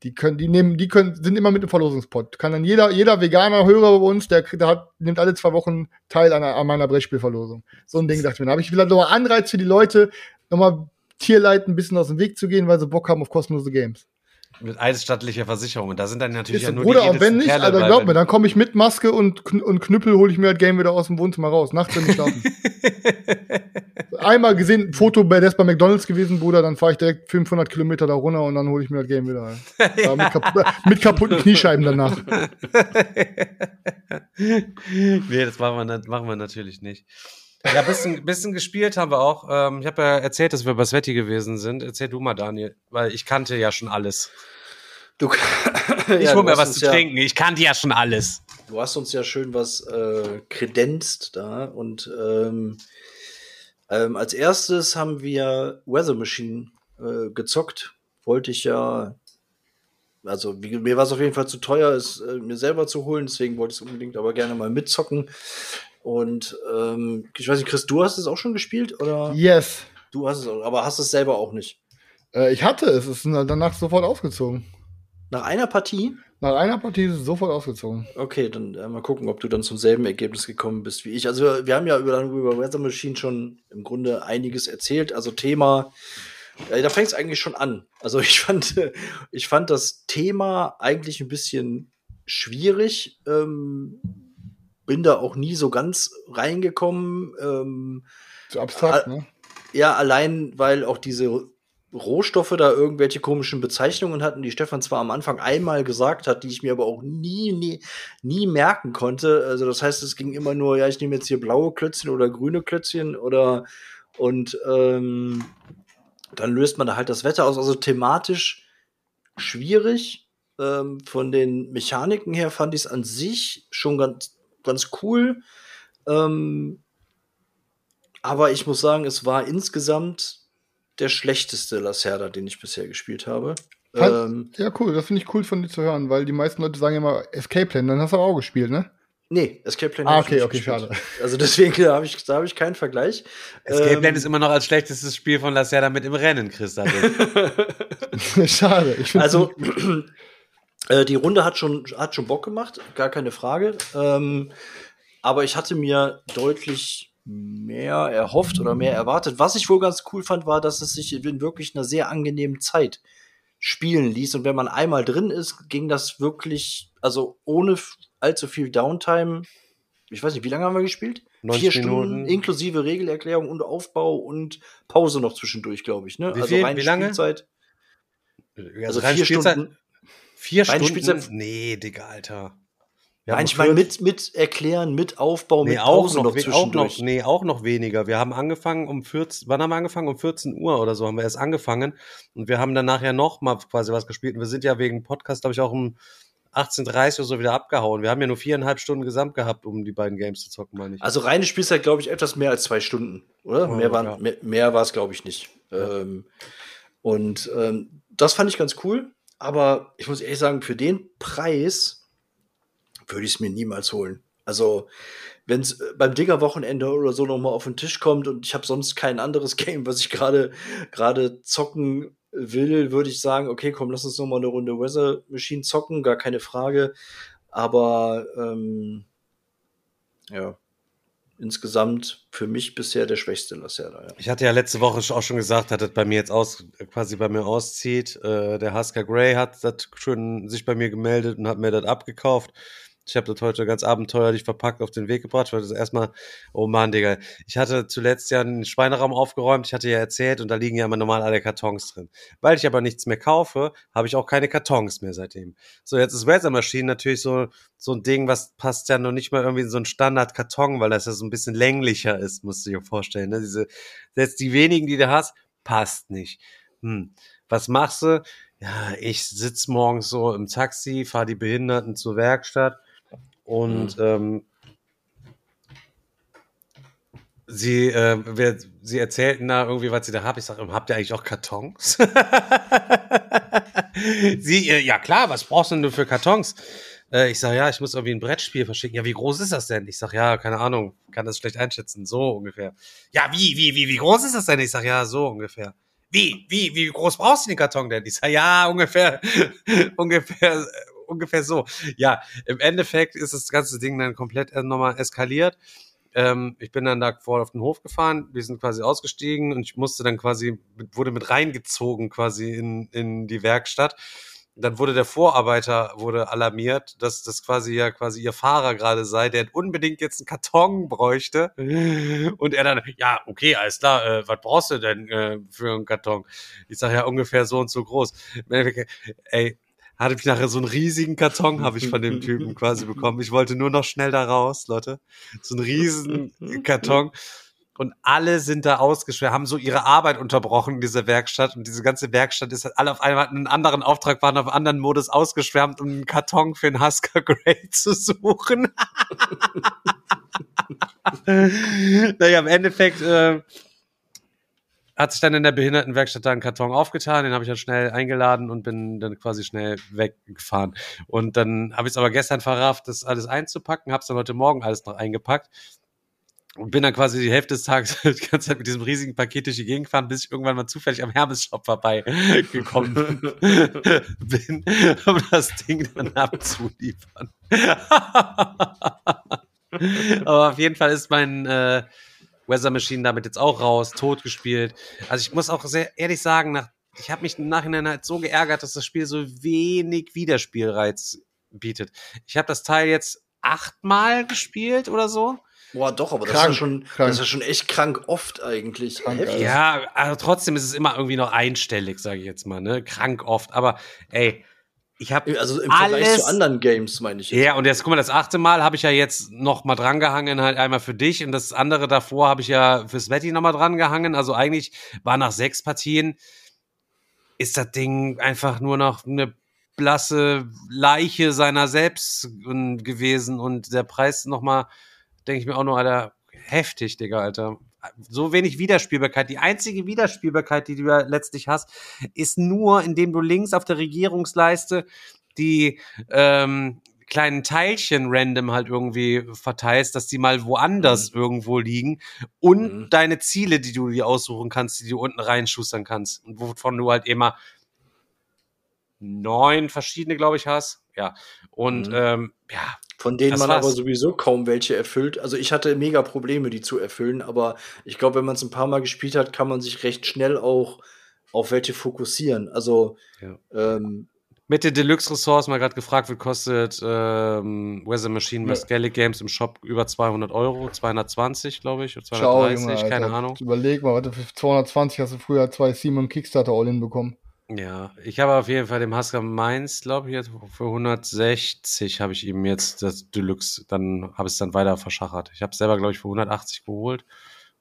C: die können, die nehmen, die können, sind immer mit im Verlosungspot. Kann dann jeder, jeder veganer Hörer bei uns, der, der hat, nimmt alle zwei Wochen teil an, an meiner Brettspielverlosung. So ein Ding dachte ich mir. Da habe ich wieder nochmal Anreiz für die Leute, nochmal Tierleid ein bisschen aus dem Weg zu gehen, weil sie Bock haben auf kostenlose Games.
A: Mit eidesstattlicher Versicherung. Und da sind dann natürlich ja nur
C: Bruder,
A: die
C: und wenn nicht,
A: Kerle
C: Alter, glaub mir, dann komme ich mit Maske und, Kn und Knüppel, hole ich mir das Game wieder aus dem Wohnzimmer raus. Nachts, wenn ich schlafen. Einmal gesehen, Foto bei, der ist bei McDonalds gewesen, Bruder, dann fahre ich direkt 500 Kilometer da runter und dann hole ich mir das Game wieder. Ja, mit, kapu mit kaputten Kniescheiben danach.
A: nee, das machen wir, nat- machen wir natürlich nicht. Ja, bisschen, bisschen gespielt haben wir auch. Ähm, ich habe ja erzählt, dass wir bei Sveti gewesen sind. Erzähl du mal, Daniel, weil ich kannte ja schon alles.
B: Du,
A: Ich
B: ja,
A: hol mir was zu
B: ja,
A: trinken. Ich kannte ja schon alles.
B: du hast uns ja schön was äh, kredenzt da und ähm, ähm, als erstes haben wir Weather Machine äh, gezockt. Wollte ich ja, also wie, mir war es auf jeden Fall zu teuer, es äh, mir selber zu holen, deswegen wollte ich es unbedingt aber gerne mal mitzocken. Und ähm, ich weiß nicht, Chris, du hast es auch schon gespielt oder?
C: Yes.
B: Du hast es, auch, aber hast es selber auch nicht.
C: Äh, ich hatte es, es ist danach sofort ausgezogen.
B: Nach einer Partie?
C: Nach einer Partie ist es sofort ausgezogen.
B: Okay, dann äh, mal gucken, ob du dann zum selben Ergebnis gekommen bist wie ich. Also wir, wir haben ja über, über Weather Machine schon im Grunde einiges erzählt. Also Thema, äh, da fängt es eigentlich schon an. Also ich fand, ich fand das Thema eigentlich ein bisschen schwierig. Ähm, bin da auch nie so ganz reingekommen. Ähm,
C: Zu abstrakt, ne?
B: ja, allein weil auch diese Rohstoffe da irgendwelche komischen Bezeichnungen hatten, die Stefan zwar am Anfang einmal gesagt hat, die ich mir aber auch nie, nie, nie merken konnte. Also das heißt, es ging immer nur, ja, ich nehme jetzt hier blaue Klötzchen oder grüne Klötzchen oder und ähm, dann löst man da halt das Wetter aus. Also thematisch schwierig. Ähm, von den Mechaniken her fand ich es an sich schon ganz, ganz cool. Ähm, aber ich muss sagen, es war insgesamt der schlechteste Lacerda, den ich bisher gespielt habe. Ähm,
C: Ja, cool, das finde ich cool von dir zu hören, weil die meisten Leute sagen immer Escape Plan, dann hast du auch gespielt, ne?
B: nee, Escape Plan.
C: Ah, okay,
B: nicht
C: okay,
B: gespielt.
C: schade.
B: Also deswegen da habe ich, da hab ich keinen Vergleich.
A: Escape
B: Ähm,
A: Plan ist immer noch als schlechtestes Spiel von Lacerda mit im Rennen, Chris. David.
C: Schade.
B: Also, äh, die Runde hat schon, hat schon Bock gemacht, gar keine Frage. Ähm, aber ich hatte mir deutlich mehr erhofft oder mehr erwartet. Was ich wohl ganz cool fand, war, dass es sich in wirklich einer sehr angenehmen Zeit spielen ließ. Und wenn man einmal drin ist, ging das wirklich, also ohne allzu viel Downtime. Ich weiß nicht, wie lange haben wir gespielt?
A: 90
B: Vier Stunden
A: Minuten.
B: inklusive Regelerklärung und Aufbau und Pause noch zwischendurch, glaube ich. Ne?
A: Wie
B: also
A: viel?
B: reine
A: Wie lange?
B: Spielzeit.
A: Also
B: vier
A: Spielzeit-
B: Stunden.
A: Vier
B: Reine
A: Stunden?
B: Spielzeit-
A: Nee, Digga, Alter. Wir
B: Nein, ich meine mit, mit Erklären, mit Aufbau,
A: Nee,
B: mit
A: auch
B: Pause
A: noch,
B: noch,
A: auch noch, nee, auch noch weniger. Wir haben angefangen um 14, wann haben wir angefangen? Um 14 Uhr oder so haben wir erst angefangen. Und wir haben dann nachher noch mal quasi was gespielt. Und wir sind ja wegen Podcast, glaube ich, auch um 18.30 Uhr so wieder abgehauen. Wir haben ja nur viereinhalb Stunden gesamt gehabt, um die beiden Games zu zocken, meine ich.
B: Also reine Spielzeit, glaube ich, etwas mehr als zwei Stunden, oder?
A: Ja,
B: mehr, waren,
A: ja.
B: mehr, mehr war es, glaube ich, nicht. Ähm, und ähm, das fand ich ganz cool. Aber ich muss ehrlich sagen, für den Preis würde ich es mir niemals holen. Also, wenn es beim Digger-Wochenende oder so nochmal auf den Tisch kommt und ich habe sonst kein anderes Game, was ich gerade gerade zocken will, würde ich sagen, okay, komm, lass uns noch mal eine Runde Weather Machine zocken, gar keine Frage. Aber ähm, ja, insgesamt für mich bisher der schwächste Lacerda. Ja.
A: Ich hatte ja letzte Woche auch schon gesagt, dass das bei mir jetzt aus, quasi bei mir auszieht. Äh, der Husker Grey hat das schon sich bei mir gemeldet und hat mir das abgekauft. Ich habe das heute ganz abenteuerlich verpackt auf den Weg gebracht, weil das erstmal, oh Mann, Digga. Ich hatte zuletzt ja einen Schweineraum aufgeräumt, ich hatte ja erzählt und da liegen ja immer normal alle Kartons drin. Weil ich aber nichts mehr kaufe, habe ich auch keine Kartons mehr seitdem. So, jetzt ist Weather Machine natürlich so, so ein Ding, was passt ja noch nicht mal irgendwie in so einen Standard-Karton, weil das ja so ein bisschen länglicher ist, musst du dir vorstellen. Ne? Diese, selbst die wenigen, die du hast, passt nicht. Hm. Was machst du? Ja, ich sitz morgens so im Taxi, fahre die Behinderten zur Werkstatt und ähm, sie, äh, wer, sie erzählten da irgendwie, was sie da haben. Ich sage, habt ihr eigentlich auch Kartons? sie, äh, ja klar, was brauchst du denn für Kartons? Äh, ich sage, ja, ich muss irgendwie ein Brettspiel verschicken. Ja, wie groß ist das denn? Ich sage, ja, keine Ahnung, kann das schlecht einschätzen. So ungefähr. Ja, wie, wie, wie, wie groß ist das denn? Ich sage, ja, so ungefähr. Wie, wie, wie groß brauchst du den Karton denn? Ich sage, ja, ungefähr, ungefähr, ungefähr so. Ja, im Endeffekt ist das ganze Ding dann komplett äh, nochmal eskaliert. Ähm, ich bin dann da vor auf den Hof gefahren, wir sind quasi ausgestiegen und ich musste dann quasi, wurde mit reingezogen quasi in, in die Werkstatt. Dann wurde der Vorarbeiter wurde alarmiert, dass das quasi ja quasi ihr Fahrer gerade sei, der unbedingt jetzt einen Karton bräuchte. Und er dann, ja, okay, alles klar, äh, was brauchst du denn äh, für einen Karton? Ich sage ja ungefähr so und so groß. Ey, hatte ich nachher so einen riesigen Karton, habe ich von dem Typen quasi bekommen. Ich wollte nur noch schnell da raus, Leute. So einen riesen Karton. und alle sind da ausgeschwert, haben so ihre Arbeit unterbrochen in dieser Werkstatt und diese ganze Werkstatt ist halt alle auf einmal einen anderen Auftrag waren, auf einen anderen Modus ausgeschwärmt, um einen Karton für einen Husker Grey zu suchen. naja, im Endeffekt äh, hat sich dann in der Behindertenwerkstatt da ein Karton aufgetan, den habe ich dann schnell eingeladen und bin dann quasi schnell weggefahren. Und dann habe ich es aber gestern verrafft, das alles einzupacken, habe es dann heute Morgen alles noch eingepackt und bin dann quasi die Hälfte des Tages die ganze Zeit mit diesem riesigen Paket durch die Gegend gefahren, bis ich irgendwann mal zufällig am Hermes-Shop vorbeigekommen bin, um das Ding dann abzuliefern. Aber auf jeden Fall ist mein äh, Weather Machine damit jetzt auch raus, tot gespielt. Also ich muss auch sehr ehrlich sagen, nach, ich habe mich im Nachhinein halt so geärgert, dass das Spiel so wenig Wiederspielreiz bietet. Ich habe das Teil jetzt achtmal gespielt oder so.
B: Boah, doch, aber das
C: Krank,
B: ist, ja schon,
C: krank.
B: das ist ja schon echt krank oft eigentlich.
C: Krank.
A: Ja, aber trotzdem ist es immer irgendwie noch einstellig, sage ich jetzt mal, ne? Krank oft. Aber ey, ich habe
B: Also im Vergleich
A: alles
B: zu anderen Games, meine ich. jetzt.
A: Ja, und jetzt guck mal, das achte Mal habe ich ja jetzt noch mal drangehangen, halt einmal für dich und das andere davor habe ich ja für Svetty noch mal drangehangen. Also eigentlich war nach sechs Partien ist das Ding einfach nur noch eine blasse Leiche seiner selbst gewesen und der Preis noch mal, denke ich mir auch nur, Alter, heftig, Digga, Alter. So wenig Wiederspielbarkeit. Die einzige Wiederspielbarkeit, die du ja letztlich hast, ist nur, indem du links auf der Regierungsleiste die ähm, kleinen Teilchen random halt irgendwie verteilst, dass die mal woanders irgendwo liegen und
B: Mhm.
A: deine Ziele, die du dir aussuchen kannst, die du unten reinschustern kannst und wovon du halt immer neun verschiedene, glaube ich, hast. Ja. Und
B: Mhm.
A: ähm, ja,
B: Von denen
A: Das
B: man
A: war's.
B: aber sowieso kaum welche erfüllt. Also ich hatte mega Probleme, die zu erfüllen, aber ich glaube, wenn man es ein paar Mal gespielt hat, kann man sich recht schnell auch auf welche fokussieren. Also
A: Ja.
B: ähm,
A: Mit den Deluxe Ressource mal gerade gefragt wird, kostet ähm, Weather Machine bei
C: Ja.
A: Skellig Games im Shop über 200 Euro, 220 glaube ich, oder
C: Ciao,
A: 230,
C: Junge, Alter.
A: keine Ahnung.
C: Überleg mal, warte, für 220 hast du früher zwei Simon Kickstarter All-In bekommen.
A: Ja, ich habe auf jeden Fall dem Husker Mainz, glaube ich, jetzt für 160 habe ich ihm jetzt das Deluxe, dann habe ich es dann weiter verschachert. Ich habe es selber, glaube ich, für 180 geholt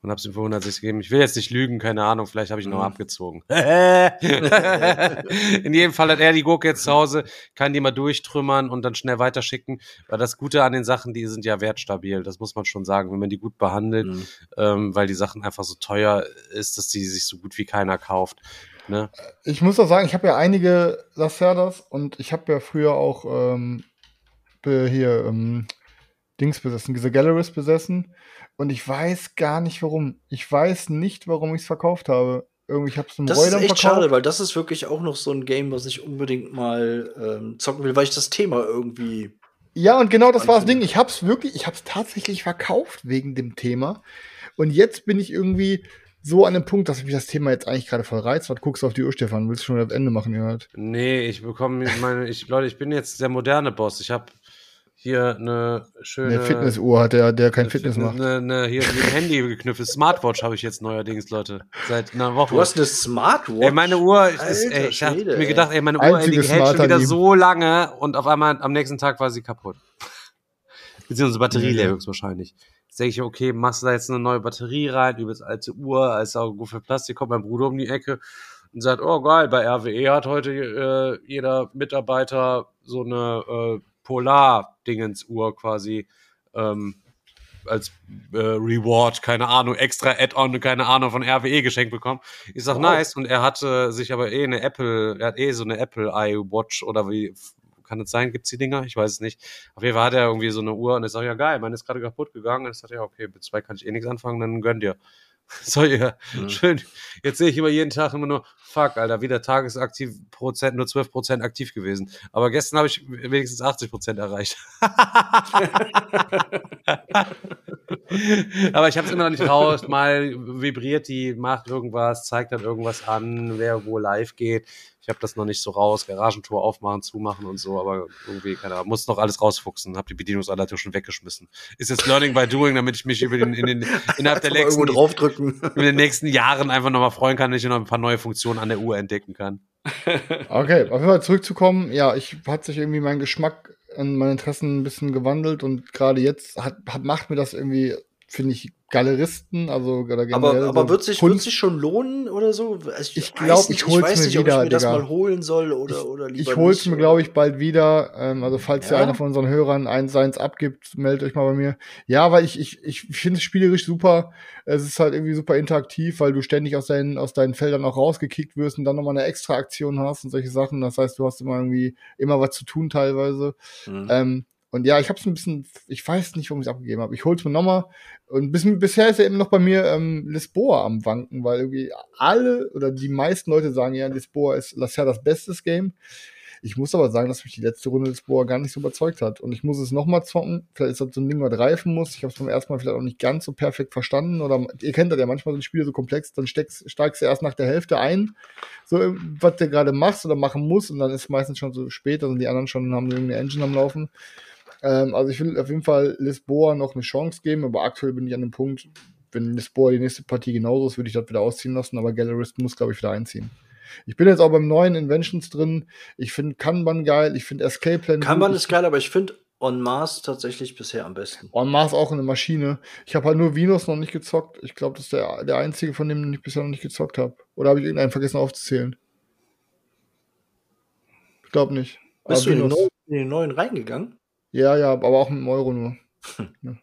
A: und habe es ihm für 160 gegeben. Ich will jetzt nicht lügen, keine Ahnung, vielleicht habe ich ihn noch
B: Mhm.
A: abgezogen. In jedem Fall hat er die Gurke jetzt zu Hause, kann die mal durchtrümmern und dann schnell weiterschicken. Weil das Gute an den Sachen, die sind ja wertstabil, das muss man schon sagen, wenn man die gut behandelt,
B: Mhm.
A: ähm, weil die Sachen einfach so teuer ist, dass die sich so gut wie keiner kauft. Ne?
C: Ich muss auch sagen, ich habe ja einige Lacerdas und ich habe ja früher auch ähm, hier ähm, Dings besessen, diese Galleries besessen. Und ich weiß gar nicht warum. Ich weiß nicht, warum ich es verkauft habe. Irgendwie, ich habe es einem
B: das ist
C: Reutern
B: echt
C: verkauft.
B: schade, weil das ist wirklich auch noch so ein Game, was ich unbedingt mal ähm, zocken will, weil ich das Thema irgendwie.
C: Ja, und genau das war das. Ding. Ich hab's wirklich, ich hab's tatsächlich verkauft wegen dem Thema. Und jetzt bin ich irgendwie so an dem Punkt, dass mich das Thema jetzt eigentlich gerade voll reizt. Was guckst du auf die Uhr, Stefan? Willst du schon das Ende machen, gehört?
A: Nee, ich bekomme meine, ich, Leute, ich bin jetzt der moderne Boss. Ich habe hier eine schöne
C: Eine Fitnessuhr hat der, der kein Fitness macht.
A: Eine, eine, hier mit dem Handy geknüpft. Smartwatch habe ich jetzt neuerdings, Leute. Seit einer Woche.
B: Du hast eine Smartwatch.
A: ey, meine Uhr ist,
B: Alter
A: ey, ich habe mir gedacht, ey, meine Uhr, ey, die hält schon wieder so lange und auf einmal am nächsten Tag war sie kaputt. Beziehungsweise Batterie leer
C: Ja.
A: höchstwahrscheinlich. Jetzt denke ich, okay, machst du da jetzt eine neue Batterie rein, übelst alte Uhr, als auch gut für Plastik, kommt mein Bruder um die Ecke und sagt, oh geil, bei RWE hat heute äh, jeder Mitarbeiter so eine äh, Polar-Dingens-Uhr quasi ähm, als äh, Reward, keine Ahnung, extra Add-on, keine Ahnung, von RWE geschenkt bekommen. Ich sag,
B: Wow.
A: nice. Und er hatte sich aber eh eine Apple, er hat eh so eine Apple iWatch oder wie kann es sein? Gibt's die Dinger? Ich weiß es nicht. Auf jeden Fall hat er irgendwie so eine Uhr und ich sag, ja geil, meine ist gerade kaputt gegangen. Und ich sag, ja, okay, mit zwei kann ich eh nichts anfangen, dann gönn dir. So, ja,
B: Mhm.
A: schön. Jetzt sehe ich immer jeden Tag immer nur, fuck, Alter, wieder Tagesaktiv Prozent, nur 12 Prozent aktiv gewesen. Aber gestern habe ich wenigstens 80 Prozent erreicht. Aber ich habe es immer noch nicht raus. Mal vibriert die, macht irgendwas, zeigt dann irgendwas an, wer wo live geht. Ich habe das noch nicht so raus. Garagentor aufmachen, zumachen und so, aber irgendwie, keine Ahnung, muss noch alles rausfuchsen. Habe die Bedienungsanleitung schon weggeschmissen. Ist jetzt Learning by Doing, damit ich mich über den, in den, innerhalb der nächsten,
B: draufdrücken.
A: in den nächsten Jahren einfach nochmal freuen kann, wenn ich noch ein paar neue Funktionen an der Uhr entdecken kann.
C: Okay, auf jeden Fall zurückzukommen. Ja, ich hat sich irgendwie mein Geschmack und meine Interessen ein bisschen gewandelt und gerade jetzt hat, hat, macht mir das irgendwie finde ich Galeristen, also oder
B: Aber,
C: generell
B: aber
C: so
B: wird sich, wird sich schon lohnen oder so? Also
C: Ich
B: weiß
C: glaub,
B: nicht,
C: ich hol's
B: weiß
C: mir
B: nicht, ob
C: wieder,
B: ich mir das
C: Digga.
B: mal holen soll oder, oder lieber
C: Ich hol's
B: nicht,
C: mir, glaube ich, bald wieder. Ähm, also falls ja.
B: Ja?
C: einer von unseren Hörern eins seins abgibt, meldet euch mal bei mir. Ja, weil ich, ich, ich finde es spielerisch super. Es ist halt irgendwie super interaktiv, weil du ständig aus deinen, aus deinen Feldern auch rausgekickt wirst und dann nochmal eine extra Aktion hast und solche Sachen. Das heißt, du hast immer irgendwie immer was zu tun teilweise.
B: Hm.
C: Ähm, und ja, ich habe es ein bisschen, ich weiß nicht, warum ich es abgegeben habe. Ich hol's mir nochmal. Und bis, bisher ist ja eben noch bei mir ähm, Lisboa am Wanken, weil irgendwie alle oder die meisten Leute sagen ja, Lisboa ist ja das bestes Game. Ich muss aber sagen, dass mich die letzte Runde Lisboa gar nicht so überzeugt hat. Und ich muss es nochmal zocken. Vielleicht ist das so ein Ding, was reifen muss. Ich habe es beim ersten Mal vielleicht auch nicht ganz so perfekt verstanden. Oder ihr kennt das ja, manchmal sind Spiele so komplex, dann steckst, steigst du erst nach der Hälfte ein, so was du gerade machst oder machen musst. Und dann ist es meistens schon so spät, da sind die anderen schon, haben irgendeine Engine am Laufen. Ähm, also ich will auf jeden Fall Lisboa noch eine Chance geben, aber aktuell bin ich an dem Punkt, wenn Lisboa die nächste Partie genauso ist, würde ich das wieder ausziehen lassen, aber Gallerist muss, glaube ich, wieder einziehen. Ich bin jetzt auch beim neuen Inventions drin. Ich finde Kanban geil, ich finde Escape Plan
B: Kanban ist geil, aber ich finde On Mars tatsächlich bisher am besten.
C: En Mars auch eine Maschine. Ich habe halt nur Venus noch nicht gezockt. Ich glaube, das ist der, der einzige, von dem ich bisher noch nicht gezockt habe. Oder habe ich irgendeinen vergessen aufzuzählen? Ich glaube nicht.
B: Bist
C: Aber
B: du in den, neuen, in den neuen reingegangen?
C: Ja, ja, aber auch mit dem Euro nur. Ja.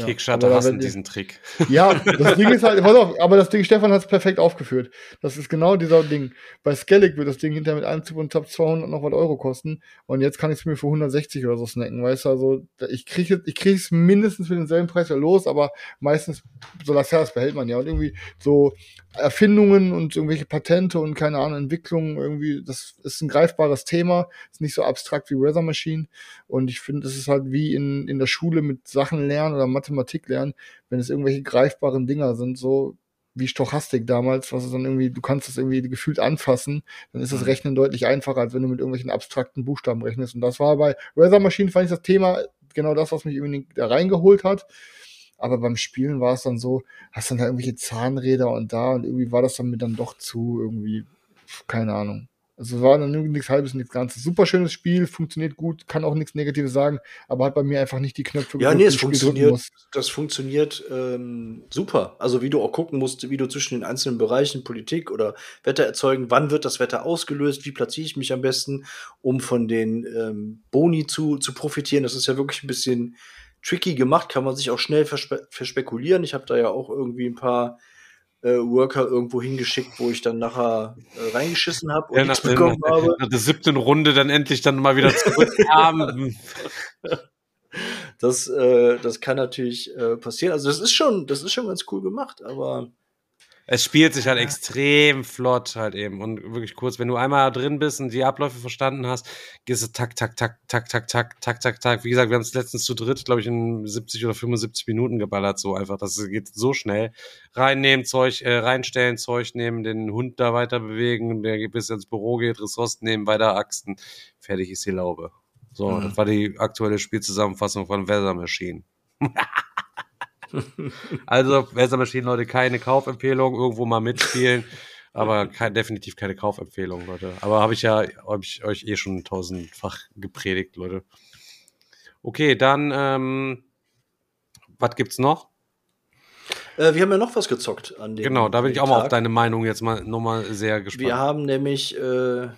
C: Ja,
A: hassen diesen Trick.
C: Ja, das Ding ist halt, auf, aber das Ding, Stefan hat es perfekt aufgeführt. Das ist genau dieser Ding. Bei Skellig wird das Ding hinterher mit einem Zip und Tab 200 noch was Euro kosten. Und jetzt kann ich es mir für 160 oder so snacken, weißt du, also, ich kriege ich krieg's mindestens für denselben Preis ja los, aber meistens, so das Herz behält man ja. Und irgendwie so Erfindungen und irgendwelche Patente und keine Ahnung, Entwicklungen irgendwie, das ist ein greifbares Thema. Ist nicht so abstrakt wie Weather Machine. Und ich finde, es ist halt wie in, in der Schule mit Sachen lernen oder Mathematik lernen, wenn es irgendwelche greifbaren Dinger sind, so wie Stochastik damals, was es dann irgendwie, du kannst es irgendwie gefühlt anfassen, dann ist das Rechnen deutlich einfacher, als wenn du mit irgendwelchen abstrakten Buchstaben rechnest. Und das war bei Weather Machine, fand ich das Thema genau das, was mich irgendwie da reingeholt hat. Aber beim Spielen war es dann so, hast dann da irgendwelche Zahnräder und da und irgendwie war das dann mir dann doch zu irgendwie, keine Ahnung. Also war nichts halbes, nichts Ganzes. Super schönes Spiel, funktioniert gut, kann auch nichts Negatives sagen, aber hat bei mir einfach nicht die Knöpfe
B: Ja, nee, es funktioniert, das funktioniert ähm, super. Also wie du auch gucken musst, wie du zwischen den einzelnen Bereichen Politik oder Wetter erzeugen, wann wird das Wetter ausgelöst, wie platziere ich mich am besten, um von den ähm, Boni zu, zu profitieren. Das ist ja wirklich ein bisschen tricky gemacht, kann man sich auch schnell verspe verspekulieren. Ich habe da ja auch irgendwie ein paar äh, Worker irgendwo hingeschickt, wo ich dann nachher äh, reingeschissen habe und
A: Ja, nach,
B: nichts
A: der-
B: bekommen
A: nach,
B: habe.
A: nach der siebten Runde dann endlich dann mal wieder zurückkam.
B: Das, äh, das kann natürlich äh, passieren. Also das ist schon, das ist schon ganz cool gemacht, aber
A: es spielt sich halt extrem flott halt eben und wirklich kurz, wenn du einmal drin bist und die Abläufe verstanden hast, gehst du tak, tak, tak, tak, tak, tak, tak, tak, tak. Wie gesagt, wir haben es letztens zu dritt, glaube ich, in 70 oder 75 Minuten geballert, so einfach. Das geht so schnell. Reinnehmen, Zeug, äh, reinstellen, Zeug nehmen, den Hund da weiter bewegen, der bis ins Büro geht, Ressourcen nehmen, weiter axten. Fertig ist die Laube. So,
B: Mhm.
A: das war die aktuelle Spielzusammenfassung von Weather Machine. Also, Weather Machine, Leute, keine Kaufempfehlung, irgendwo mal mitspielen, aber kein, definitiv keine Kaufempfehlung, Leute. Aber habe ich ja hab ich euch eh schon tausendfach gepredigt, Leute. Okay, dann, ähm, was gibt's noch?
B: äh, wir haben ja noch was gezockt an dem
A: Genau, da bin ich auch mal auf
B: Tag.
A: deine Meinung jetzt mal nochmal sehr gespannt.
B: Wir haben nämlich äh,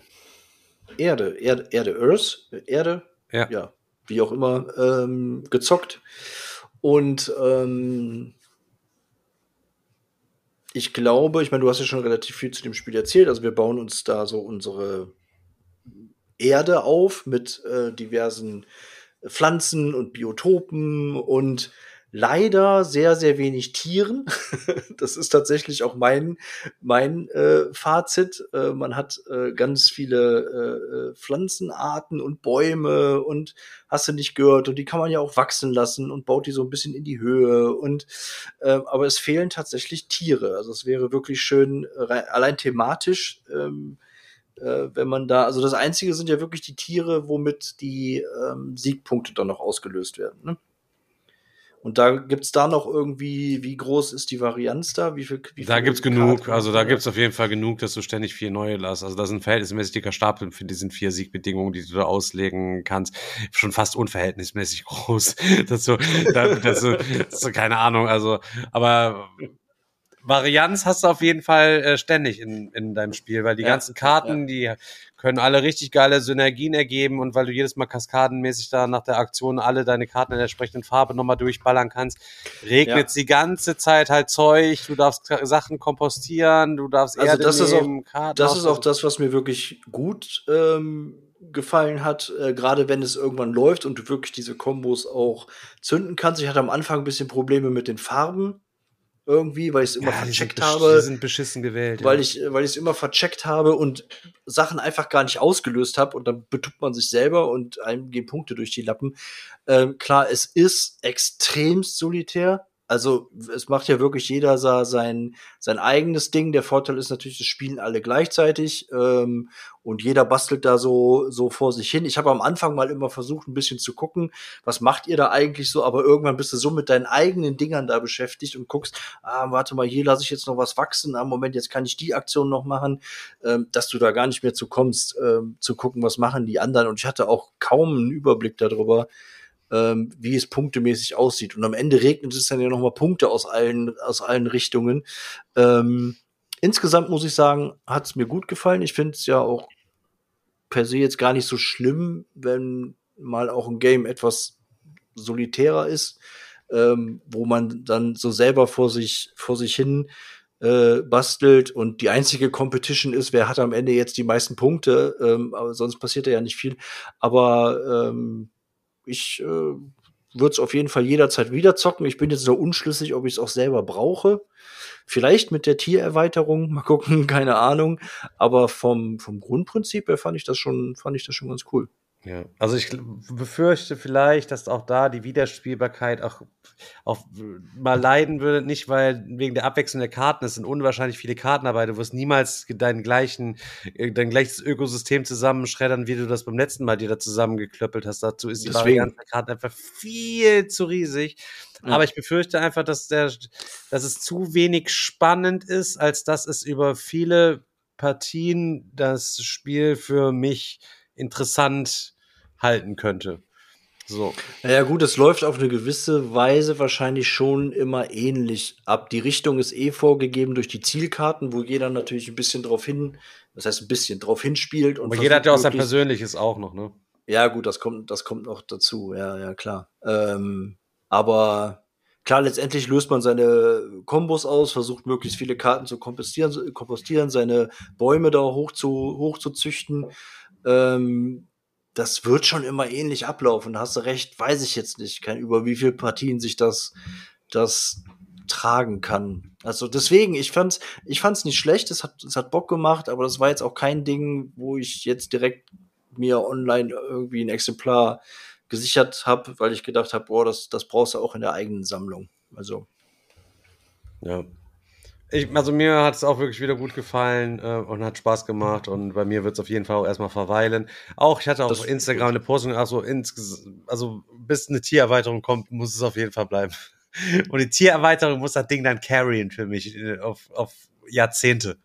B: Erde, Erde, Erde, Earth, Erde,
A: Ja.
B: ja, wie auch immer, ähm, gezockt. Und ähm, ich glaube, ich meine, du hast ja schon relativ viel zu dem Spiel erzählt. Also wir bauen uns da so unsere Erde auf mit äh, diversen Pflanzen und Biotopen und leider sehr, sehr wenig Tieren. das ist tatsächlich auch mein, mein äh, Fazit. Äh, man hat äh, ganz viele äh, äh, Pflanzenarten und Bäume und hast du nicht gehört und die kann man ja auch wachsen lassen und baut die so ein bisschen in die Höhe und äh, aber es fehlen tatsächlich Tiere. Also es wäre wirklich schön, allein thematisch, ähm, äh, wenn man da, also das Einzige sind ja wirklich die Tiere, womit die ähm, Siegpunkte dann noch ausgelöst werden. Ne? Und da gibt's da noch irgendwie, wie groß ist die Varianz da? Wie viel, wie
A: Da
B: viele
A: gibt's genug, also da gibt's auf jeden Fall genug, dass du ständig vier neue lässt. Also da sind verhältnismäßig dicker Stapel für diesen vier Siegbedingungen, die du da auslegen kannst. Schon fast unverhältnismäßig groß. Das so, da, das so, das so keine Ahnung, also, aber Varianz hast du auf jeden Fall äh, ständig in, in deinem Spiel, weil die
B: Ja,
A: ganzen Karten, die können alle richtig geile Synergien ergeben und weil du jedes Mal kaskadenmäßig da nach der Aktion alle deine Karten in der entsprechenden Farbe nochmal durchballern kannst, regnet
B: Ja.
A: die ganze Zeit halt Zeug, du darfst Sachen kompostieren, du darfst
B: Also
A: Erde
B: das ist auch-
A: nehmen, Karten
B: Das ist auch das, was mir wirklich gut ähm, gefallen hat, äh, gerade wenn es irgendwann läuft und du wirklich diese Kombos auch zünden kannst. Ich hatte am Anfang ein bisschen Probleme mit den Farben irgendwie, weil ich es immer
A: Ja, die
B: vercheckt
A: besch-
B: habe.
A: Die sind beschissen gewählt.
B: weil
A: ja.
B: ich weil ich es immer vercheckt habe und Sachen einfach gar nicht ausgelöst habe und dann betuppt man sich selber und einem gehen Punkte durch die Lappen. Ähm, klar, es ist extremst solitär. Also es macht ja wirklich jeder sein sein eigenes Ding. Der Vorteil ist natürlich, es spielen alle gleichzeitig ähm, und jeder bastelt da so so vor sich hin. Ich habe am Anfang mal immer versucht, ein bisschen zu gucken, was macht ihr da eigentlich so, aber irgendwann bist du so mit deinen eigenen Dingern da beschäftigt und guckst, ah, warte mal, hier lasse ich jetzt noch was wachsen, ah, Moment, jetzt kann ich die Aktion noch machen, ähm, dass du da gar nicht mehr zu kommst, ähm, zu gucken, was machen die anderen. Und ich hatte auch kaum einen Überblick darüber, ähm, wie es punktemäßig aussieht. Und am Ende regnet es dann ja nochmal Punkte aus allen, aus allen Richtungen. Ähm, insgesamt muss ich sagen, hat es mir gut gefallen. Ich finde es ja auch per se jetzt gar nicht so schlimm, wenn mal auch ein Game etwas solitärer ist, ähm, wo man dann so selber vor sich, vor sich hin äh, bastelt und die einzige Competition ist, wer hat am Ende jetzt die meisten Punkte, ähm, aber sonst passiert da ja nicht viel. Aber ähm, ich äh, würde es auf jeden Fall jederzeit wieder zocken. Ich bin jetzt nur unschlüssig, ob ich es auch selber brauche. Vielleicht mit der Tiererweiterung, mal gucken, keine Ahnung. Aber vom, vom Grundprinzip her fand ich das schon, fand ich das schon ganz cool.
A: Ja, also ich befürchte vielleicht, dass auch da die Wiederspielbarkeit auch, auch mal leiden würde, nicht weil wegen der Abwechslung der Karten, es sind unwahrscheinlich viele Karten dabei, du wirst niemals deinen gleichen, äh, dein gleiches Ökosystem zusammenschreddern, wie du das beim letzten Mal dir da zusammengeklöppelt hast. Dazu ist die. Varianz der Karten einfach viel zu riesig.
B: Ja.
A: Aber ich befürchte einfach, dass der, dass es zu wenig spannend ist, als dass es über viele Partien das Spiel für mich interessant halten könnte. So.
B: Naja, gut, es läuft auf eine gewisse Weise wahrscheinlich schon immer ähnlich ab. Die Richtung ist eh vorgegeben durch die Zielkarten, wo jeder natürlich ein bisschen drauf hin, das heißt ein bisschen drauf hinspielt. Und
A: Aber jeder hat ja auch sein Persönliches auch noch, ne?
B: Ja, gut, das kommt, das kommt noch dazu, ja, ja, klar. Ähm, aber klar, letztendlich löst man seine Kombos aus, versucht möglichst viele Karten zu kompostieren, kompostieren seine Bäume da hoch zu, hoch zu züchten. Ähm, das wird schon immer ähnlich ablaufen. Hast du recht, weiß ich jetzt nicht, kein, über wie viele Partien sich das, das tragen kann. Also deswegen, ich fand's, ich fand's nicht schlecht, es hat, es hat Bock gemacht, aber das war jetzt auch kein Ding, wo ich jetzt direkt mir online irgendwie ein Exemplar gesichert habe, weil ich gedacht habe, boah, das, das brauchst du auch in der eigenen Sammlung. Also,
A: Ja. Ich, also mir hat es auch wirklich wieder gut gefallen äh, und hat Spaß gemacht und bei mir wird es auf jeden Fall auch erstmal verweilen. Auch ich hatte auch
B: Das
A: auf Instagram eine Postung, also, insges also bis eine Tiererweiterung kommt, muss es auf jeden Fall bleiben. Und die Tiererweiterung muss das Ding dann carryen für mich äh, auf, auf Jahrzehnte.